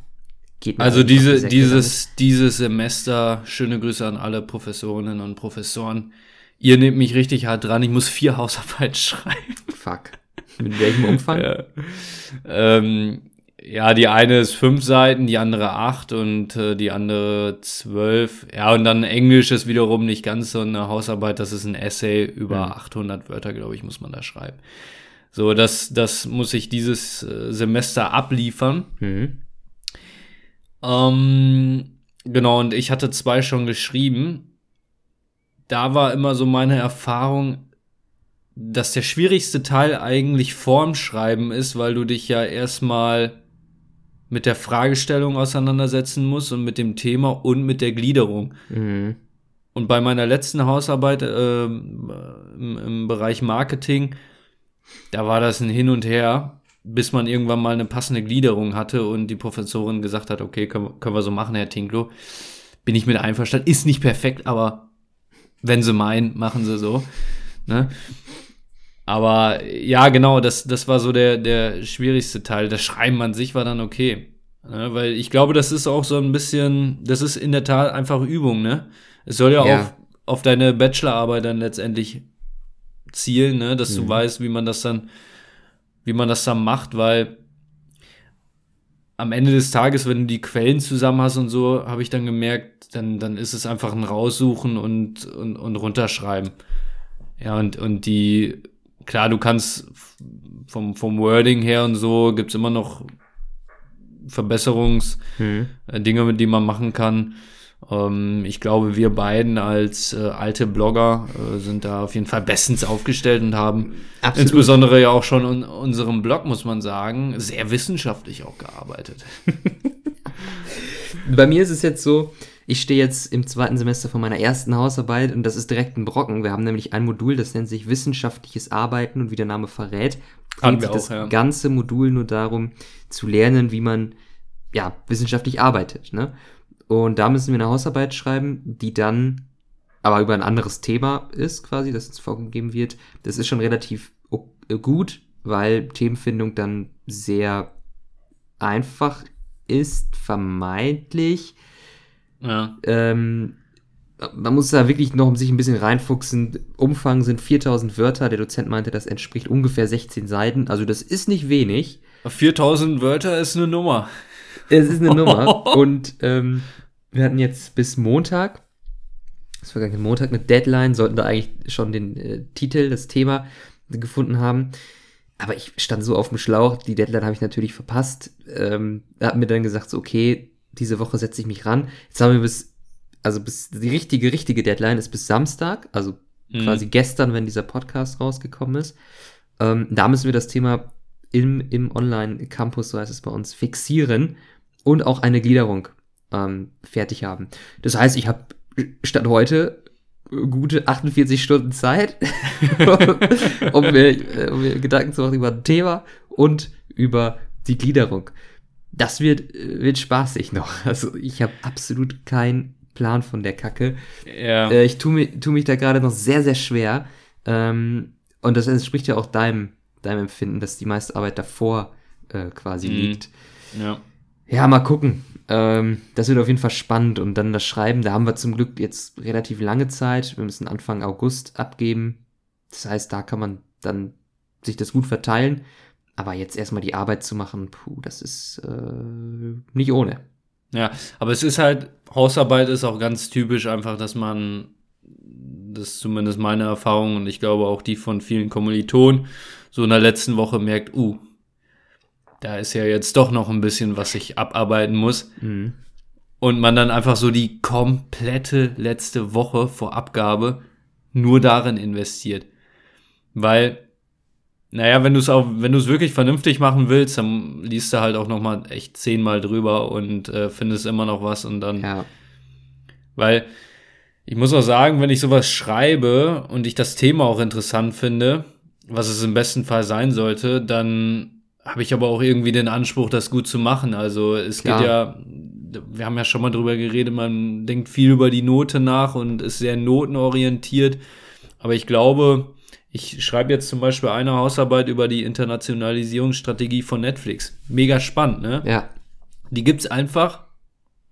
geht mir Also diese, dieses, dieses Semester, schöne Grüße an alle Professorinnen und Professoren. Ihr nehmt mich richtig hart dran. Ich muss vier Hausarbeiten schreiben. Fuck. Mit welchem Umfang? Ja. Ähm, ja, die eine ist fünf Seiten, die andere acht und äh, die andere zwölf. Ja, und dann Englisch ist wiederum nicht ganz so eine Hausarbeit, das ist ein Essay über Mhm. 800 Wörter, glaube ich, muss man da schreiben. So, das, das muss ich dieses äh, Semester abliefern. Mhm. Ähm, genau, und ich hatte zwei schon geschrieben. Da war immer so meine Erfahrung, dass der schwierigste Teil eigentlich vorm Schreiben ist, weil du dich ja erstmal mit der Fragestellung auseinandersetzen musst und mit dem Thema und mit der Gliederung. Mhm. Und bei meiner letzten Hausarbeit ähm, im, im Bereich Marketing, da war das ein Hin und Her, bis man irgendwann mal eine passende Gliederung hatte und die Professorin gesagt hat, okay, können, können wir so machen, Herr Tinklo. Bin ich mit einverstanden. Ist nicht perfekt, aber wenn sie meinen, machen sie so. Ne? Aber ja, genau, das, das war so der, der schwierigste Teil. Das Schreiben an sich war dann okay. Ne? Weil ich glaube, das ist auch so ein bisschen, das ist in der Tat einfach Übung, ne? Es soll ja, Ja. auch auf deine Bachelorarbeit dann letztendlich zielen, ne? Dass Mhm. du weißt, wie man das dann, wie man das dann macht, weil am Ende des Tages, wenn du die Quellen zusammen hast und so, habe ich dann gemerkt, dann, dann ist es einfach ein Raussuchen und, und, und runterschreiben. Ja, und, und die, klar, du kannst vom, vom Wording her und so, gibt's immer noch Verbesserungsdinge, Mhm. mit denen man machen kann. Ähm, ich glaube, wir beiden als äh, alte Blogger äh, sind da auf jeden Fall bestens aufgestellt und haben Absolut. insbesondere ja auch schon in unserem Blog, muss man sagen, sehr wissenschaftlich auch gearbeitet. Bei mir ist es jetzt so, ich stehe jetzt im zweiten Semester von meiner ersten Hausarbeit und das ist direkt ein Brocken. Wir haben nämlich ein Modul, das nennt sich wissenschaftliches Arbeiten und wie der Name verrät, sich das ja. ganze Modul nur darum, zu lernen, wie man ja wissenschaftlich arbeitet. Ne? Und da müssen wir eine Hausarbeit schreiben, die dann aber über ein anderes Thema ist, quasi, das uns vorgegeben wird. Das ist schon relativ gut, weil Themenfindung dann sehr einfach ist, vermeintlich. Ja. Ähm, man muss da wirklich noch sich ein bisschen reinfuchsen. Umfang sind 4000 Wörter. Der Dozent meinte, das entspricht ungefähr 16 Seiten. Also das ist nicht wenig. 4000 Wörter ist eine Nummer. Es ist eine Nummer. Und ähm, wir hatten jetzt bis Montag, das vergangenen Montag, eine Deadline, sollten da eigentlich schon den äh, Titel, das Thema gefunden haben. Aber ich stand so auf dem Schlauch, die Deadline habe ich natürlich verpasst. Ähm, er hat mir dann gesagt, so, okay, diese Woche setze ich mich ran. Jetzt haben wir bis, also bis die richtige, richtige Deadline ist bis Samstag, also Mhm. quasi gestern, wenn dieser Podcast rausgekommen ist. Ähm, da müssen wir das Thema im, im Online-Campus, so heißt es bei uns, fixieren und auch eine Gliederung ähm, fertig haben. Das heißt, ich habe statt heute gute 48 Stunden Zeit, um, mir, äh, um mir Gedanken zu machen über ein Thema und über die Gliederung. Das wird, wird spaßig noch. Also ich habe absolut keinen Plan von der Kacke. Ja. Äh, ich tue mich, tu mich da gerade noch sehr, sehr schwer. Ähm, und das entspricht ja auch deinem, deinem Empfinden, dass die meiste Arbeit davor äh, quasi Mhm. liegt. ja. Ja, mal gucken. Ähm, das wird auf jeden Fall spannend. Und dann das Schreiben, da haben wir zum Glück jetzt relativ lange Zeit. Wir müssen Anfang August abgeben. Das heißt, da kann man dann sich das gut verteilen. Aber jetzt erstmal die Arbeit zu machen, puh, das ist äh, nicht ohne. Ja, aber es ist halt, Hausarbeit ist auch ganz typisch einfach, dass man, das ist zumindest meine Erfahrung und ich glaube auch die von vielen Kommilitonen, so in der letzten Woche merkt, uh, da ist ja jetzt doch noch ein bisschen, was ich abarbeiten muss. Mhm. Und man dann einfach so die komplette letzte Woche vor Abgabe nur darin investiert. Weil, naja, wenn du es auch, wenn du es wirklich vernünftig machen willst, dann liest du halt auch noch mal echt zehnmal drüber und äh, findest immer noch was und dann, Ja. weil ich muss auch sagen, wenn ich sowas schreibe und ich das Thema auch interessant finde, was es im besten Fall sein sollte, dann habe ich aber auch irgendwie den Anspruch, das gut zu machen. Also es Klar. geht ja, wir haben ja schon mal drüber geredet, man denkt viel über die Note nach und ist sehr notenorientiert. Aber ich glaube, ich schreibe jetzt zum Beispiel eine Hausarbeit über die Internationalisierungsstrategie von Netflix. Mega spannend, ne? Ja. Die gibt's einfach,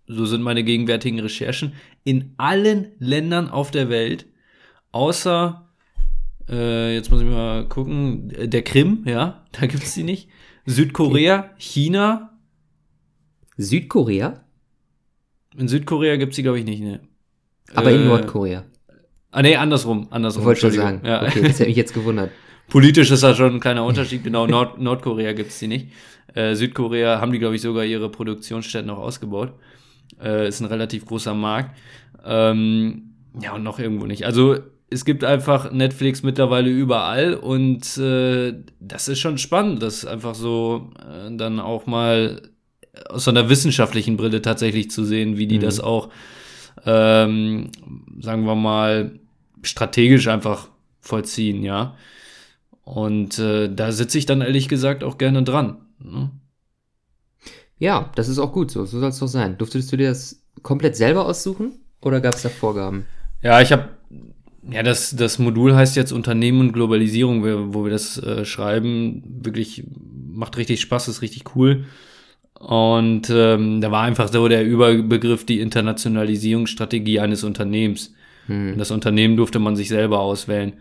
so sind meine gegenwärtigen Recherchen, in allen Ländern auf der Welt, außer, äh, jetzt muss ich mal gucken, der Krim, ja, da gibt's die nicht. Südkorea, China, Südkorea, in Südkorea gibt's die, glaube ich, nicht, ne. aber in Äh, Nordkorea. Ah, nee, andersrum, andersrum. Ich wollte schon sagen. Ja. Okay, das hätte mich jetzt gewundert. Politisch ist da schon ein kleiner Unterschied. Genau, Nord Nordkorea gibt's die nicht. Äh, Südkorea haben die, glaube ich, sogar ihre Produktionsstätten auch ausgebaut. Äh, ist ein relativ großer Markt. Ähm, ja, und noch irgendwo nicht. Also es gibt einfach Netflix mittlerweile überall und äh, das ist schon spannend, das einfach so äh, dann auch mal aus so einer wissenschaftlichen Brille tatsächlich zu sehen, wie die Mhm. das auch, ähm, sagen wir mal, strategisch einfach vollziehen, ja. Und äh, da sitze ich dann ehrlich gesagt auch gerne dran. Ne? Ja, das ist auch gut so. So soll es doch sein. Durftest du dir das komplett selber aussuchen oder gab es da Vorgaben? Ja, ich habe, ja, das, das Modul heißt jetzt Unternehmen und Globalisierung, wo wo wir das äh, schreiben. Wirklich macht richtig Spaß, ist richtig cool. Und ähm, da war einfach so der Überbegriff die Internationalisierungsstrategie eines Unternehmens. Hm. Das Unternehmen durfte man sich selber auswählen.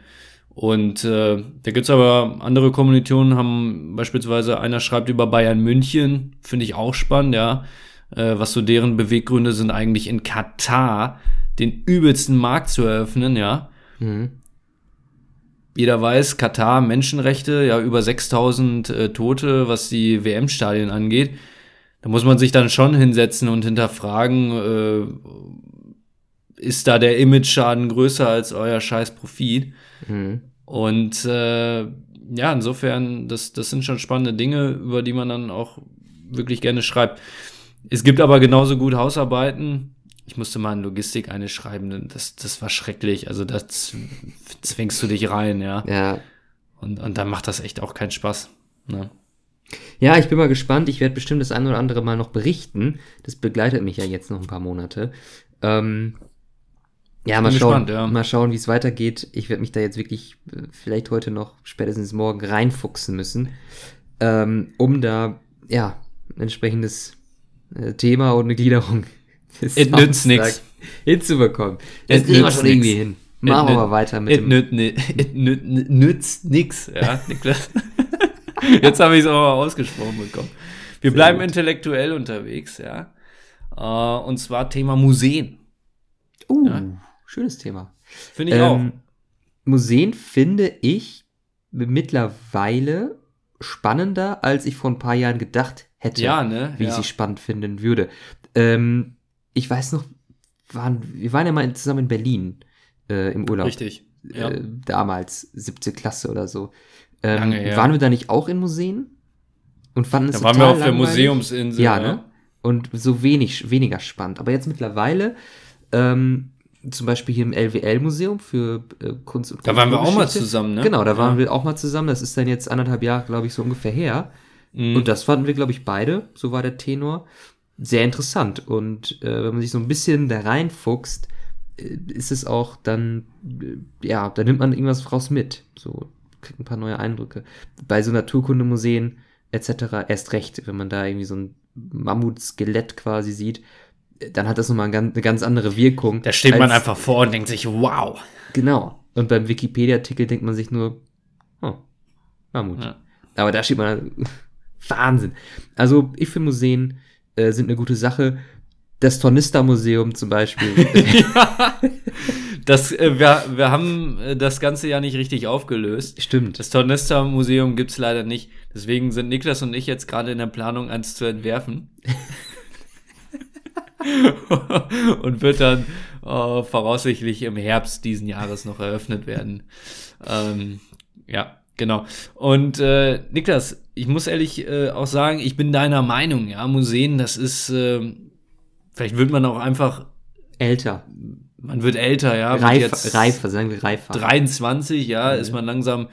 Und äh, da gibt's aber andere Kommilitonen, haben beispielsweise, einer schreibt über Bayern München, finde ich auch spannend, ja. Äh, was so deren Beweggründe sind, eigentlich in Katar den übelsten Markt zu eröffnen, ja. Hm. Jeder weiß, Katar, Menschenrechte, ja, über 6000 äh, Tote, was die WM-Stadien angeht. Da muss man sich dann schon hinsetzen und hinterfragen, äh, ist da der Image-Schaden größer als euer scheiß Profit? Hm. Und äh, ja, insofern, das, das sind schon spannende Dinge, über die man dann auch wirklich gerne schreibt. Es gibt aber genauso gut Hausarbeiten. Ich musste mal in Logistik eine schreiben, das, das war schrecklich. Also das zwingst du dich rein, ja. Ja. Und, und dann macht das echt auch keinen Spaß. Ne? Ja, ich bin mal gespannt. Ich werde bestimmt das ein oder andere Mal noch berichten. Das begleitet mich ja jetzt noch ein paar Monate. Ähm, ja, mal Bin schauen, gespannt, ja. mal schauen, wie es weitergeht. Ich werde mich da jetzt wirklich äh, vielleicht heute noch, spätestens morgen reinfuchsen müssen, ähm, um da ja ein entsprechendes äh, Thema und eine Gliederung It nützt nix. hinzubekommen. Das It kriegen wir schon irgendwie hin. Machen wir mal weiter mit It, dem. nüt, it nüt, nützt nix, ja, Niklas. Jetzt habe ich es auch mal ausgesprochen bekommen. Wir Sehr bleiben gut. intellektuell unterwegs, ja. Äh, und zwar Thema Museen. Uh, Ja. Schönes Thema. Finde ich auch. Ähm, Museen finde ich mittlerweile spannender, als ich vor ein paar Jahren gedacht hätte, Ja, ne? wie ja. ich sie spannend finden würde. Ähm, ich weiß noch, waren, wir waren ja mal zusammen in Berlin äh, im Urlaub. Richtig. Ja. Äh, damals, siebte Klasse oder so. Ähm, Lange her. Waren wir da nicht auch in Museen? Und fanden es Da waren wir auf der langweilig? Museumsinsel. Ja, ne? Und so wenig, weniger spannend. Aber jetzt mittlerweile, ähm, zum Beispiel hier im LWL-Museum für äh, Kunst und Da waren wir auch mal zusammen, ne? Genau, da waren Ja. wir auch mal zusammen. Das ist dann jetzt anderthalb Jahre, glaube ich, so ungefähr her. Mhm. Und das fanden wir, glaube ich, beide, so war der Tenor, sehr interessant. Und äh, wenn man sich so ein bisschen da reinfuchst, äh, ist es auch dann, äh, ja, da nimmt man irgendwas raus mit. So, kriegt ein paar neue Eindrücke. Bei so Naturkundemuseen etc. erst recht, wenn man da irgendwie so ein Mammutskelett quasi sieht, dann hat das nochmal eine ganz, eine ganz andere Wirkung. Da steht man einfach vor und denkt sich, wow. Genau. Und beim Wikipedia-Artikel denkt man sich nur, oh, Mammut. Ja. Aber da steht man, Wahnsinn. Also, ich finde Museen äh, sind eine gute Sache. Das Tornister-Museum zum Beispiel. Das, äh, wir, wir haben äh, das Ganze ja nicht richtig aufgelöst. Stimmt. Das Tornister-Museum gibt's leider nicht. Deswegen sind Niklas und ich jetzt gerade in der Planung, eins zu entwerfen. und wird dann äh, voraussichtlich im Herbst diesen Jahres noch eröffnet werden. Ähm, ja, genau. Und äh, Niklas, ich muss ehrlich äh, auch sagen, ich bin deiner Meinung, ja, Museen, das ist, äh, vielleicht wird man auch einfach, Älter. man wird älter, ja. Reif, reifer, sagen wir reifer. 23, ja, ist man langsam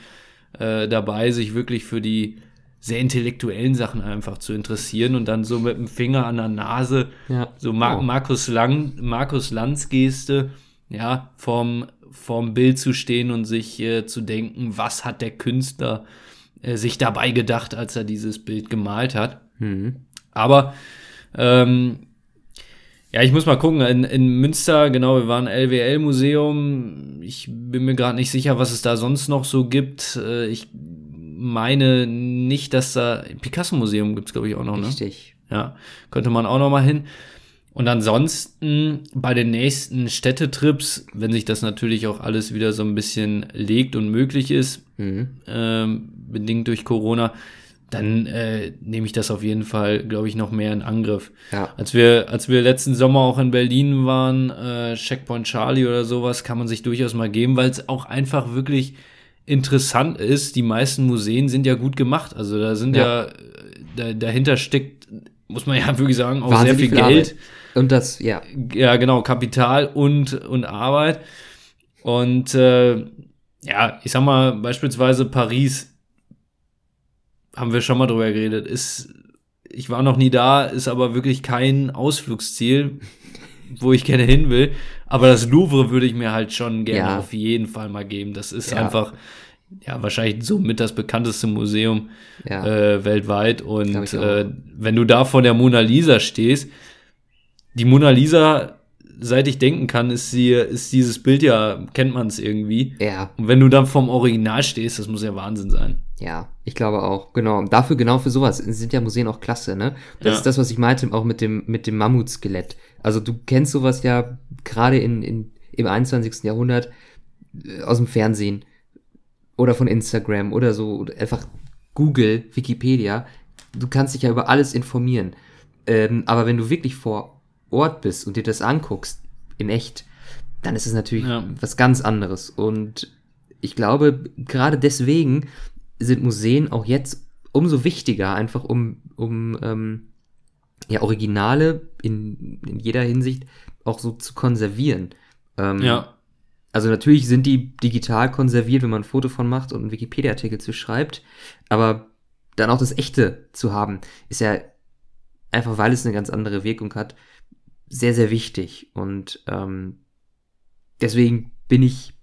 äh, dabei, sich wirklich für die sehr intellektuellen Sachen einfach zu interessieren und dann so mit dem Finger an der Nase Ja. so Mar Oh. Markus Lang, Markus Lanz Geste, ja, vorm, vorm Bild zu stehen und sich äh, zu denken, was hat der Künstler äh, sich dabei gedacht, als er dieses Bild gemalt hat. Mhm. Aber ähm, ja, ich muss mal gucken. In, in Münster, genau, wir waren LWL-Museum. Ich bin mir gerade nicht sicher, was es da sonst noch so gibt. Äh, ich meine nicht, dass da Picasso-Museum gibt's glaube ich, auch noch, ne? Richtig. Ja, könnte man auch noch mal hin. Und ansonsten bei den nächsten Städtetrips, wenn sich das natürlich auch alles wieder so ein bisschen legt und möglich ist, Mhm. ähm, bedingt durch Corona, dann äh, nehme ich das auf jeden Fall, glaube ich, noch mehr in Angriff. Ja. Als wir, als wir letzten Sommer auch in Berlin waren, äh, Checkpoint Charlie oder sowas, kann man sich durchaus mal geben, weil es auch einfach wirklich interessant ist. Die meisten Museen sind ja gut gemacht. Also da sind ja, Ja. da, dahinter steckt, muss man ja wirklich sagen, auch sehr Wahnsinnig viel viel Geld Arbeit. Und das, ja. ja, genau, Kapital und, und Arbeit. Und äh, ja, ich sag mal, beispielsweise Paris, haben wir schon mal drüber geredet, ist, ich war noch nie da, ist aber wirklich kein Ausflugsziel, wo ich gerne hin will. Aber das Louvre würde ich mir halt schon gerne Ja. auf jeden Fall mal geben. Das ist Ja. einfach, ja, wahrscheinlich somit das bekannteste Museum Ja. äh, weltweit. Und äh, wenn du da vor der Mona Lisa stehst, die Mona Lisa, seit ich denken kann, ist sie, ist dieses Bild ja, kennt man es irgendwie. ja. Und wenn du dann vom Original stehst, das muss ja Wahnsinn sein. Ja, ich glaube auch. Genau. Und dafür, genau für sowas sind ja Museen auch klasse, ne? Das Ja. ist das, was ich meinte, auch mit dem, mit dem Mammutskelett. Also du kennst sowas ja gerade in, in, im 21. Jahrhundert äh, aus dem Fernsehen oder von Instagram oder so, oder einfach Google, Wikipedia. Du kannst dich ja über alles informieren. Ähm, aber wenn du wirklich vor Ort bist und dir das anguckst, in echt, dann ist es natürlich Ja. was ganz anderes. Und ich glaube, gerade deswegen sind Museen auch jetzt umso wichtiger, einfach um, um ähm, ja, Originale in, in jeder Hinsicht auch so zu konservieren. Ähm, Ja. Also natürlich sind die digital konserviert, wenn man ein Foto von macht und einen Wikipedia-Artikel zu schreibt, aber dann auch das Echte zu haben, ist ja einfach, weil es eine ganz andere Wirkung hat, sehr, sehr wichtig. Und ähm, deswegen bin ich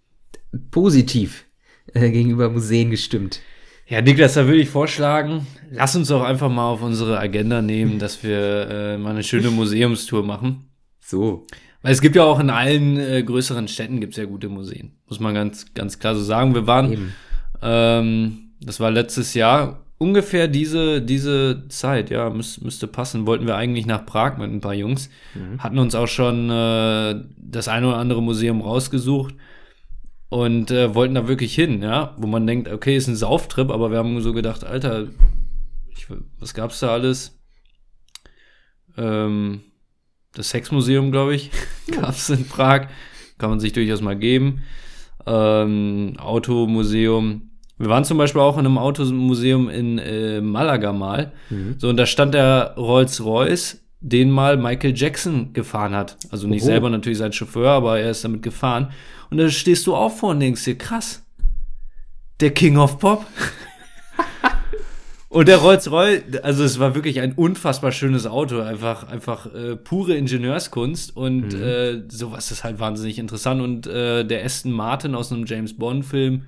positiv äh, gegenüber Museen gestimmt. Ja, Niklas, da würde ich vorschlagen, lass uns doch einfach mal auf unsere Agenda nehmen, dass wir äh, mal eine schöne Museumstour machen. So. Weil es gibt ja auch in allen äh, größeren Städten gibt's ja gute Museen. Muss man ganz, ganz klar so sagen. Wir waren, Eben. ähm, das war letztes Jahr, ungefähr diese, diese Zeit, ja, müß, müsste passen, wollten wir eigentlich nach Prag mit ein paar Jungs. Hatten uns auch schon äh, das eine oder andere Museum rausgesucht und äh, wollten da wirklich hin, ja, wo man denkt, okay, ist ein Sauftrip, aber wir haben so gedacht, Alter, ich, was gab's da alles? Ähm, das Sexmuseum, glaube ich, gab es in Prag. Kann man sich durchaus mal geben. Ähm, Automuseum. Wir waren zum Beispiel auch in einem Automuseum in äh, Malaga mal. Mhm. So, und da stand der Rolls-Royce, den mal Michael Jackson gefahren hat. Also nicht Oho. selber natürlich sein Chauffeur, aber er ist damit gefahren. Und da stehst du auch vor und denkst dir, krass, der King of Pop. und der Rolls-Royce, also es war wirklich ein unfassbar schönes Auto, einfach, einfach äh, pure Ingenieurskunst und Mhm. äh, sowas ist halt wahnsinnig interessant. Und äh, der Aston Martin aus einem James Bond-Film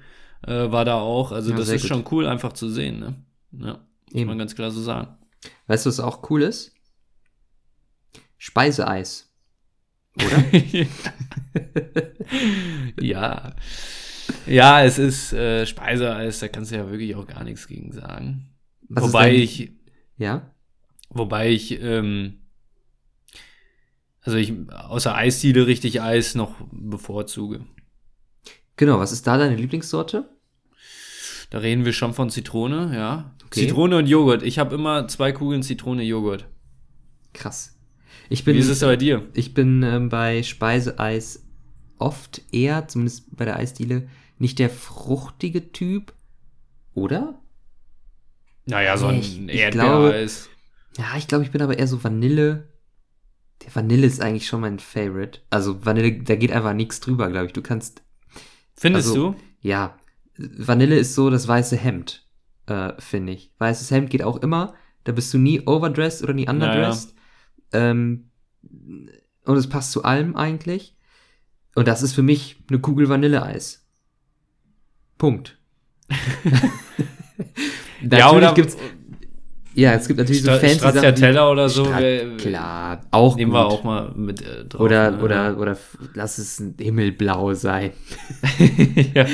äh, war da auch. Also Ja, das ist gut. schon cool, einfach zu sehen. Ne? Ja, muss Eben. man ganz klar so sagen. Weißt du, was auch cool ist? Speiseeis. ja. Ja, es ist äh, Speiseeis, da kannst du ja wirklich auch gar nichts gegen sagen. Was ist wobei ich, Ja? wobei ich, ähm, also ich außer Eisdiele richtig Eis noch bevorzuge. Genau, was ist da deine Lieblingssorte? Da reden wir schon von Zitrone, ja. Okay. Zitrone und Joghurt. Ich habe immer zwei Kugeln Zitrone Joghurt. Krass. Ich bin, Wie ist es bei dir? ich bin ähm, bei Speiseeis oft eher, zumindest bei der Eisdiele, nicht der fruchtige Typ. Oder? Naja, so ein Ich- ich Erdbeereis. Ja, ich glaube, ich bin aber eher so Vanille. Der Vanille ist eigentlich schon mein Favorite. Also Vanille, da geht einfach nichts drüber, glaube ich. Du kannst, Findest also- du? ja, Vanille ist so das weiße Hemd, äh, finde ich. Weißes Hemd geht auch immer. Da bist du nie overdressed oder nie underdressed. Ähm, und es passt zu allem eigentlich. Und das ist für mich eine Kugel Vanilleeis. Punkt. Ja, oder gibt's, ja, es gibt natürlich so Stra fancy Sachen Stracciatella oder so. Stra- wär- Klar, auch Nehmen gut. wir auch mal mit äh, drauf. Oder, ne? oder, oder lass es ein Himmelblau sein. ja.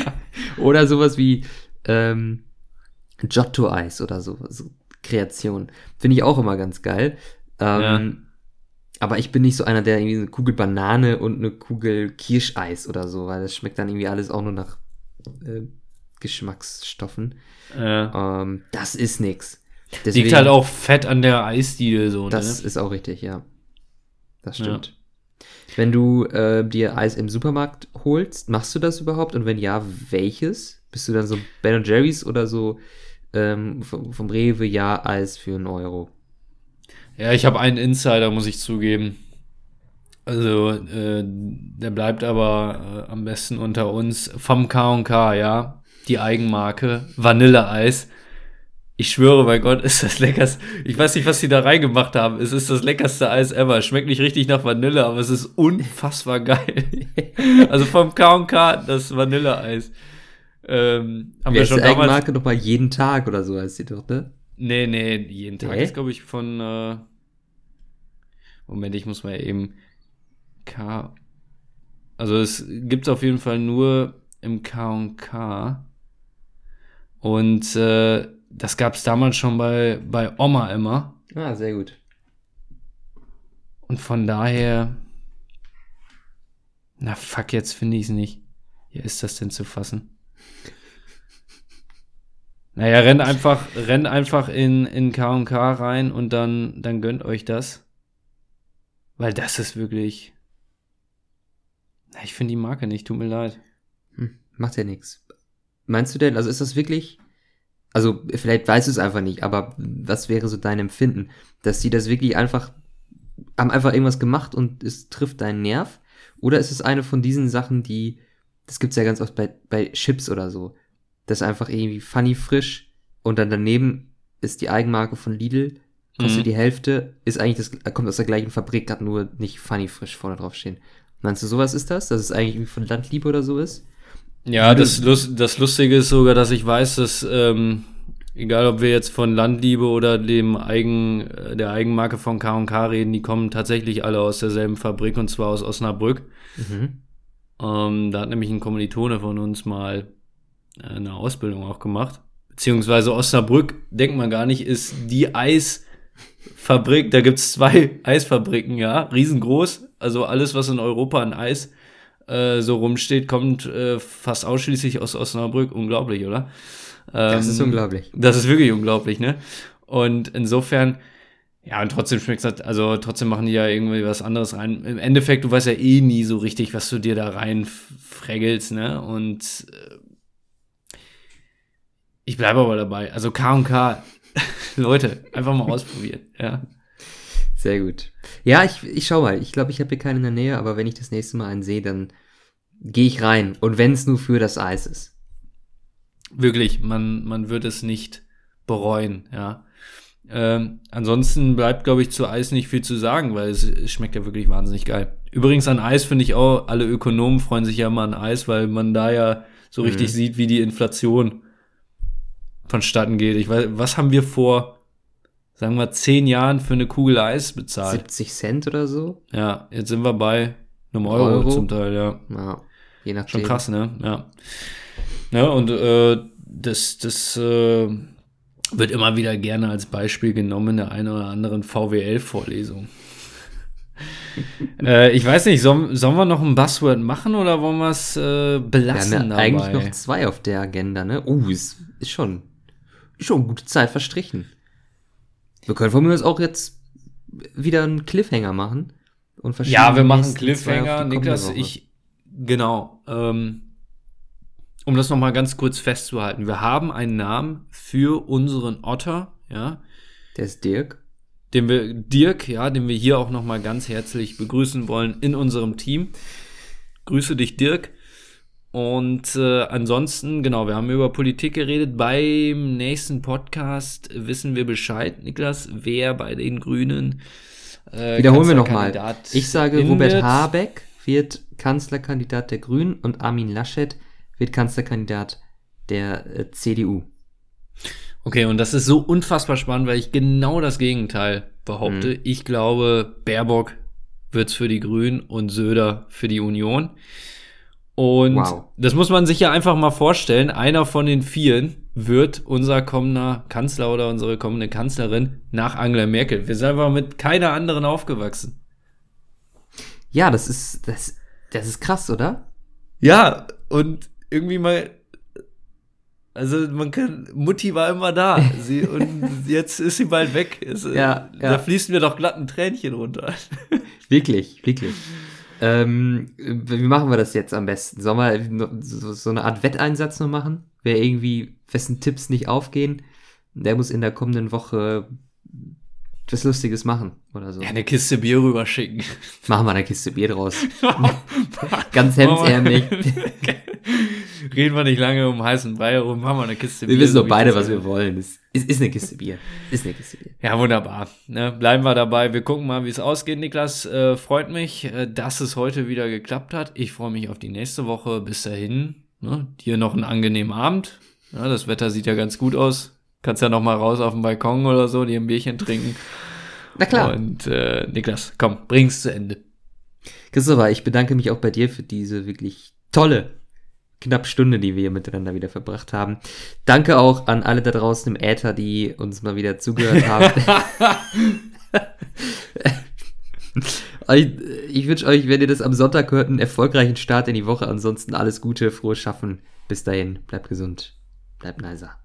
Oder sowas wie ähm, Giotto-Eis oder so, so Kreation. Finde ich auch immer ganz geil. Ähm, Aber ich bin nicht so einer, der irgendwie eine Kugel Banane und eine Kugel Kirscheis oder so, weil das schmeckt dann irgendwie alles auch nur nach äh, Geschmacksstoffen. Äh, Ähm, das ist nix. liegt halt auch fett an der Eisdiele so, Das ne? ist auch richtig, ja. Das stimmt. Wenn du äh, dir Eis im Supermarkt holst, machst du das überhaupt? Und wenn ja, welches? Bist du dann so Ben Jerry's oder so ähm, vom, vom Rewe ja Eis für einen Euro? Ja, ich habe einen Insider, muss ich zugeben. Also, äh, der bleibt aber äh, am besten unter uns. Vom K&K, ja. Die Eigenmarke. Vanilleeis. Ich schwöre bei Gott, ist das leckerste. Ich weiß nicht, was die da reingemacht haben. Es ist das leckerste Eis ever. Schmeckt nicht richtig nach Vanille, aber es ist unfassbar geil. also vom K&K das Vanilleeis. Ähm, haben Wie wir schon die damals. Eigenmarke nochmal jeden Tag oder so heißt die doch, ne? Nee, nee, jeden Tag Hä? ist, glaube ich, von. Äh Moment, ich muss mal eben. K. Also, es gibt auf jeden Fall nur im K&K. Und äh, das gab es damals schon bei, bei Oma immer. Ah, sehr gut. Und von daher. Na fuck, jetzt finde ich es nicht. Wie ist das denn zu fassen? Naja, rennt einfach, rennt einfach in, in K&K rein und dann, dann gönnt euch das. Weil das ist wirklich. Na, ich finde die Marke nicht, tut mir leid. Hm, macht ja nichts. Meinst du denn, also ist das wirklich, also vielleicht weißt du es einfach nicht, aber was wäre so dein Empfinden, dass die das wirklich einfach, haben einfach irgendwas gemacht und es trifft deinen Nerv? Oder ist es eine von diesen Sachen, die, das gibt's ja ganz oft bei, bei Chips oder so, das ist einfach irgendwie funny frisch und dann daneben ist die Eigenmarke von Lidl, kostet Mhm. die Hälfte, ist eigentlich das, kommt aus der gleichen Fabrik, hat nur nicht funny frisch vorne drauf stehen. Meinst du, sowas ist das? Dass es eigentlich irgendwie von Landliebe oder so ist? Ja, das, Lust, das Lustige ist sogar, dass ich weiß, dass, ähm, egal ob wir jetzt von Landliebe oder dem Eigen, äh, der Eigenmarke von K&K reden, die kommen tatsächlich alle aus derselben Fabrik und zwar aus Osnabrück. Mhm. Ähm, da hat nämlich ein Kommilitone von uns mal eine Ausbildung auch gemacht. Beziehungsweise Osnabrück, denkt man gar nicht, ist die Eisfabrik. Da gibt's zwei Eisfabriken, ja, riesengroß. Also alles, was in Europa an Eis äh, so rumsteht, kommt äh, fast ausschließlich aus Osnabrück. Unglaublich, oder? Das Ähm, ist unglaublich. das ist wirklich unglaublich, ne? Und insofern, Ja, und trotzdem schmeckt halt, also trotzdem machen die ja irgendwie was anderes rein. Im Endeffekt, du weißt ja eh nie so richtig, was du dir da rein freggelst, ne? Und äh, ich bleibe aber dabei. Also K und K, Leute, einfach mal ausprobieren, ja. Sehr gut. Ja, ich, ich schau mal. Ich glaube, ich habe hier keinen in der Nähe, aber wenn ich das nächste Mal einen sehe, dann gehe ich rein. Und wenn es nur für das Eis ist. Wirklich, man, man wird es nicht bereuen, ja. Ähm, ansonsten bleibt, glaube ich, zu Eis nicht viel zu sagen, weil es, es schmeckt ja wirklich wahnsinnig geil. Übrigens an Eis finde ich auch, alle Ökonomen freuen sich ja immer an Eis, weil man da ja so Mhm. richtig sieht, wie die Inflation vonstatten geht. Ich weiß, was haben wir vor, sagen wir, zehn Jahren für eine Kugel Eis bezahlt? 70 Cent oder so? Ja, jetzt sind wir bei einem Euro, Euro? zum Teil, ja. Ja, je nachdem. Schon krass, ne? Ja. Ja, und äh, das, das äh, wird immer wieder gerne als Beispiel genommen in der einen oder anderen VWL-Vorlesung. äh, ich weiß nicht, sollen, sollen wir noch ein Buzzword machen oder wollen wir es äh, Wir belassen haben ja eigentlich noch zwei auf der Agenda, ne? Oh, ist, ist schon, schon gute Zeit verstrichen. Wir können von mir aus auch jetzt wieder einen Cliffhanger machen. Und verschieben Ja, wir machen Cliffhanger. Niklas, ich, genau, ähm, um das nochmal ganz kurz festzuhalten. Wir haben einen Namen für unseren Otter, ja, Der ist Dirk. den wir, Dirk, ja, den wir hier auch nochmal ganz herzlich begrüßen wollen in unserem Team. Grüße dich, Dirk. Und äh, ansonsten, genau, wir haben über Politik geredet. Beim nächsten Podcast wissen wir Bescheid, Niklas, wer bei den Grünen äh, Wiederholen wir nochmal. Ich sage, Robert wird. Habeck wird Kanzlerkandidat der Grünen und Armin Laschet wird Kanzlerkandidat der äh, CDU. Okay, und das ist so unfassbar spannend, weil ich genau das Gegenteil behaupte. Mhm. Ich glaube, Baerbock wird's für die Grünen und Söder für die Union. Und Wow. das muss man sich ja einfach mal vorstellen. Einer von den Vieren wird unser kommender Kanzler oder unsere kommende Kanzlerin nach Angela Merkel. Wir sind einfach mit keiner anderen aufgewachsen. Ja, das ist, das, das ist krass, oder? Ja, und irgendwie mal, also man kann, Mutti war immer da. Sie, und jetzt ist sie bald weg. Es, äh, Ja, Da ja. fließt mir doch glatt ein Tränchen runter. Wirklich, wirklich. Ähm, wie machen wir das jetzt am besten? Sollen wir so eine Art Wetteinsatz noch machen? Wer irgendwie, wessen Tipps nicht aufgehen, der muss in der kommenden Woche was Lustiges machen oder so. Ja, eine Kiste Bier rüberschicken. Machen wir eine Kiste Bier draus. Ganz hemdsärmlich. Reden wir nicht lange um heißen Brei herum, machen wir eine Kiste Wir wissen so doch wie beide, was wir wollen. Es ist, ist eine Kiste Bier. Ist eine Kiste Bier. Ja, wunderbar. Ne, bleiben wir dabei. Wir gucken mal, wie es ausgeht, Niklas. Äh, freut mich, äh, dass es heute wieder geklappt hat. Ich freue mich auf die nächste Woche. Bis dahin. Ne, dir noch einen angenehmen Abend. Ja, das Wetter sieht ja ganz gut aus. Kannst ja noch mal raus auf den Balkon oder so, dir ein Bierchen trinken. Na klar. Und äh, Niklas, komm, bring's zu Ende. Christopher, ich bedanke mich auch bei dir für diese wirklich tolle knapp Stunde, die wir hier miteinander wieder verbracht haben. Danke auch an alle da draußen im Äther, die uns mal wieder zugehört haben. ich ich wünsche euch, wenn ihr das am Sonntag hört, einen erfolgreichen Start in die Woche. Ansonsten alles Gute, frohes Schaffen. Bis dahin, bleibt gesund, bleibt neiser.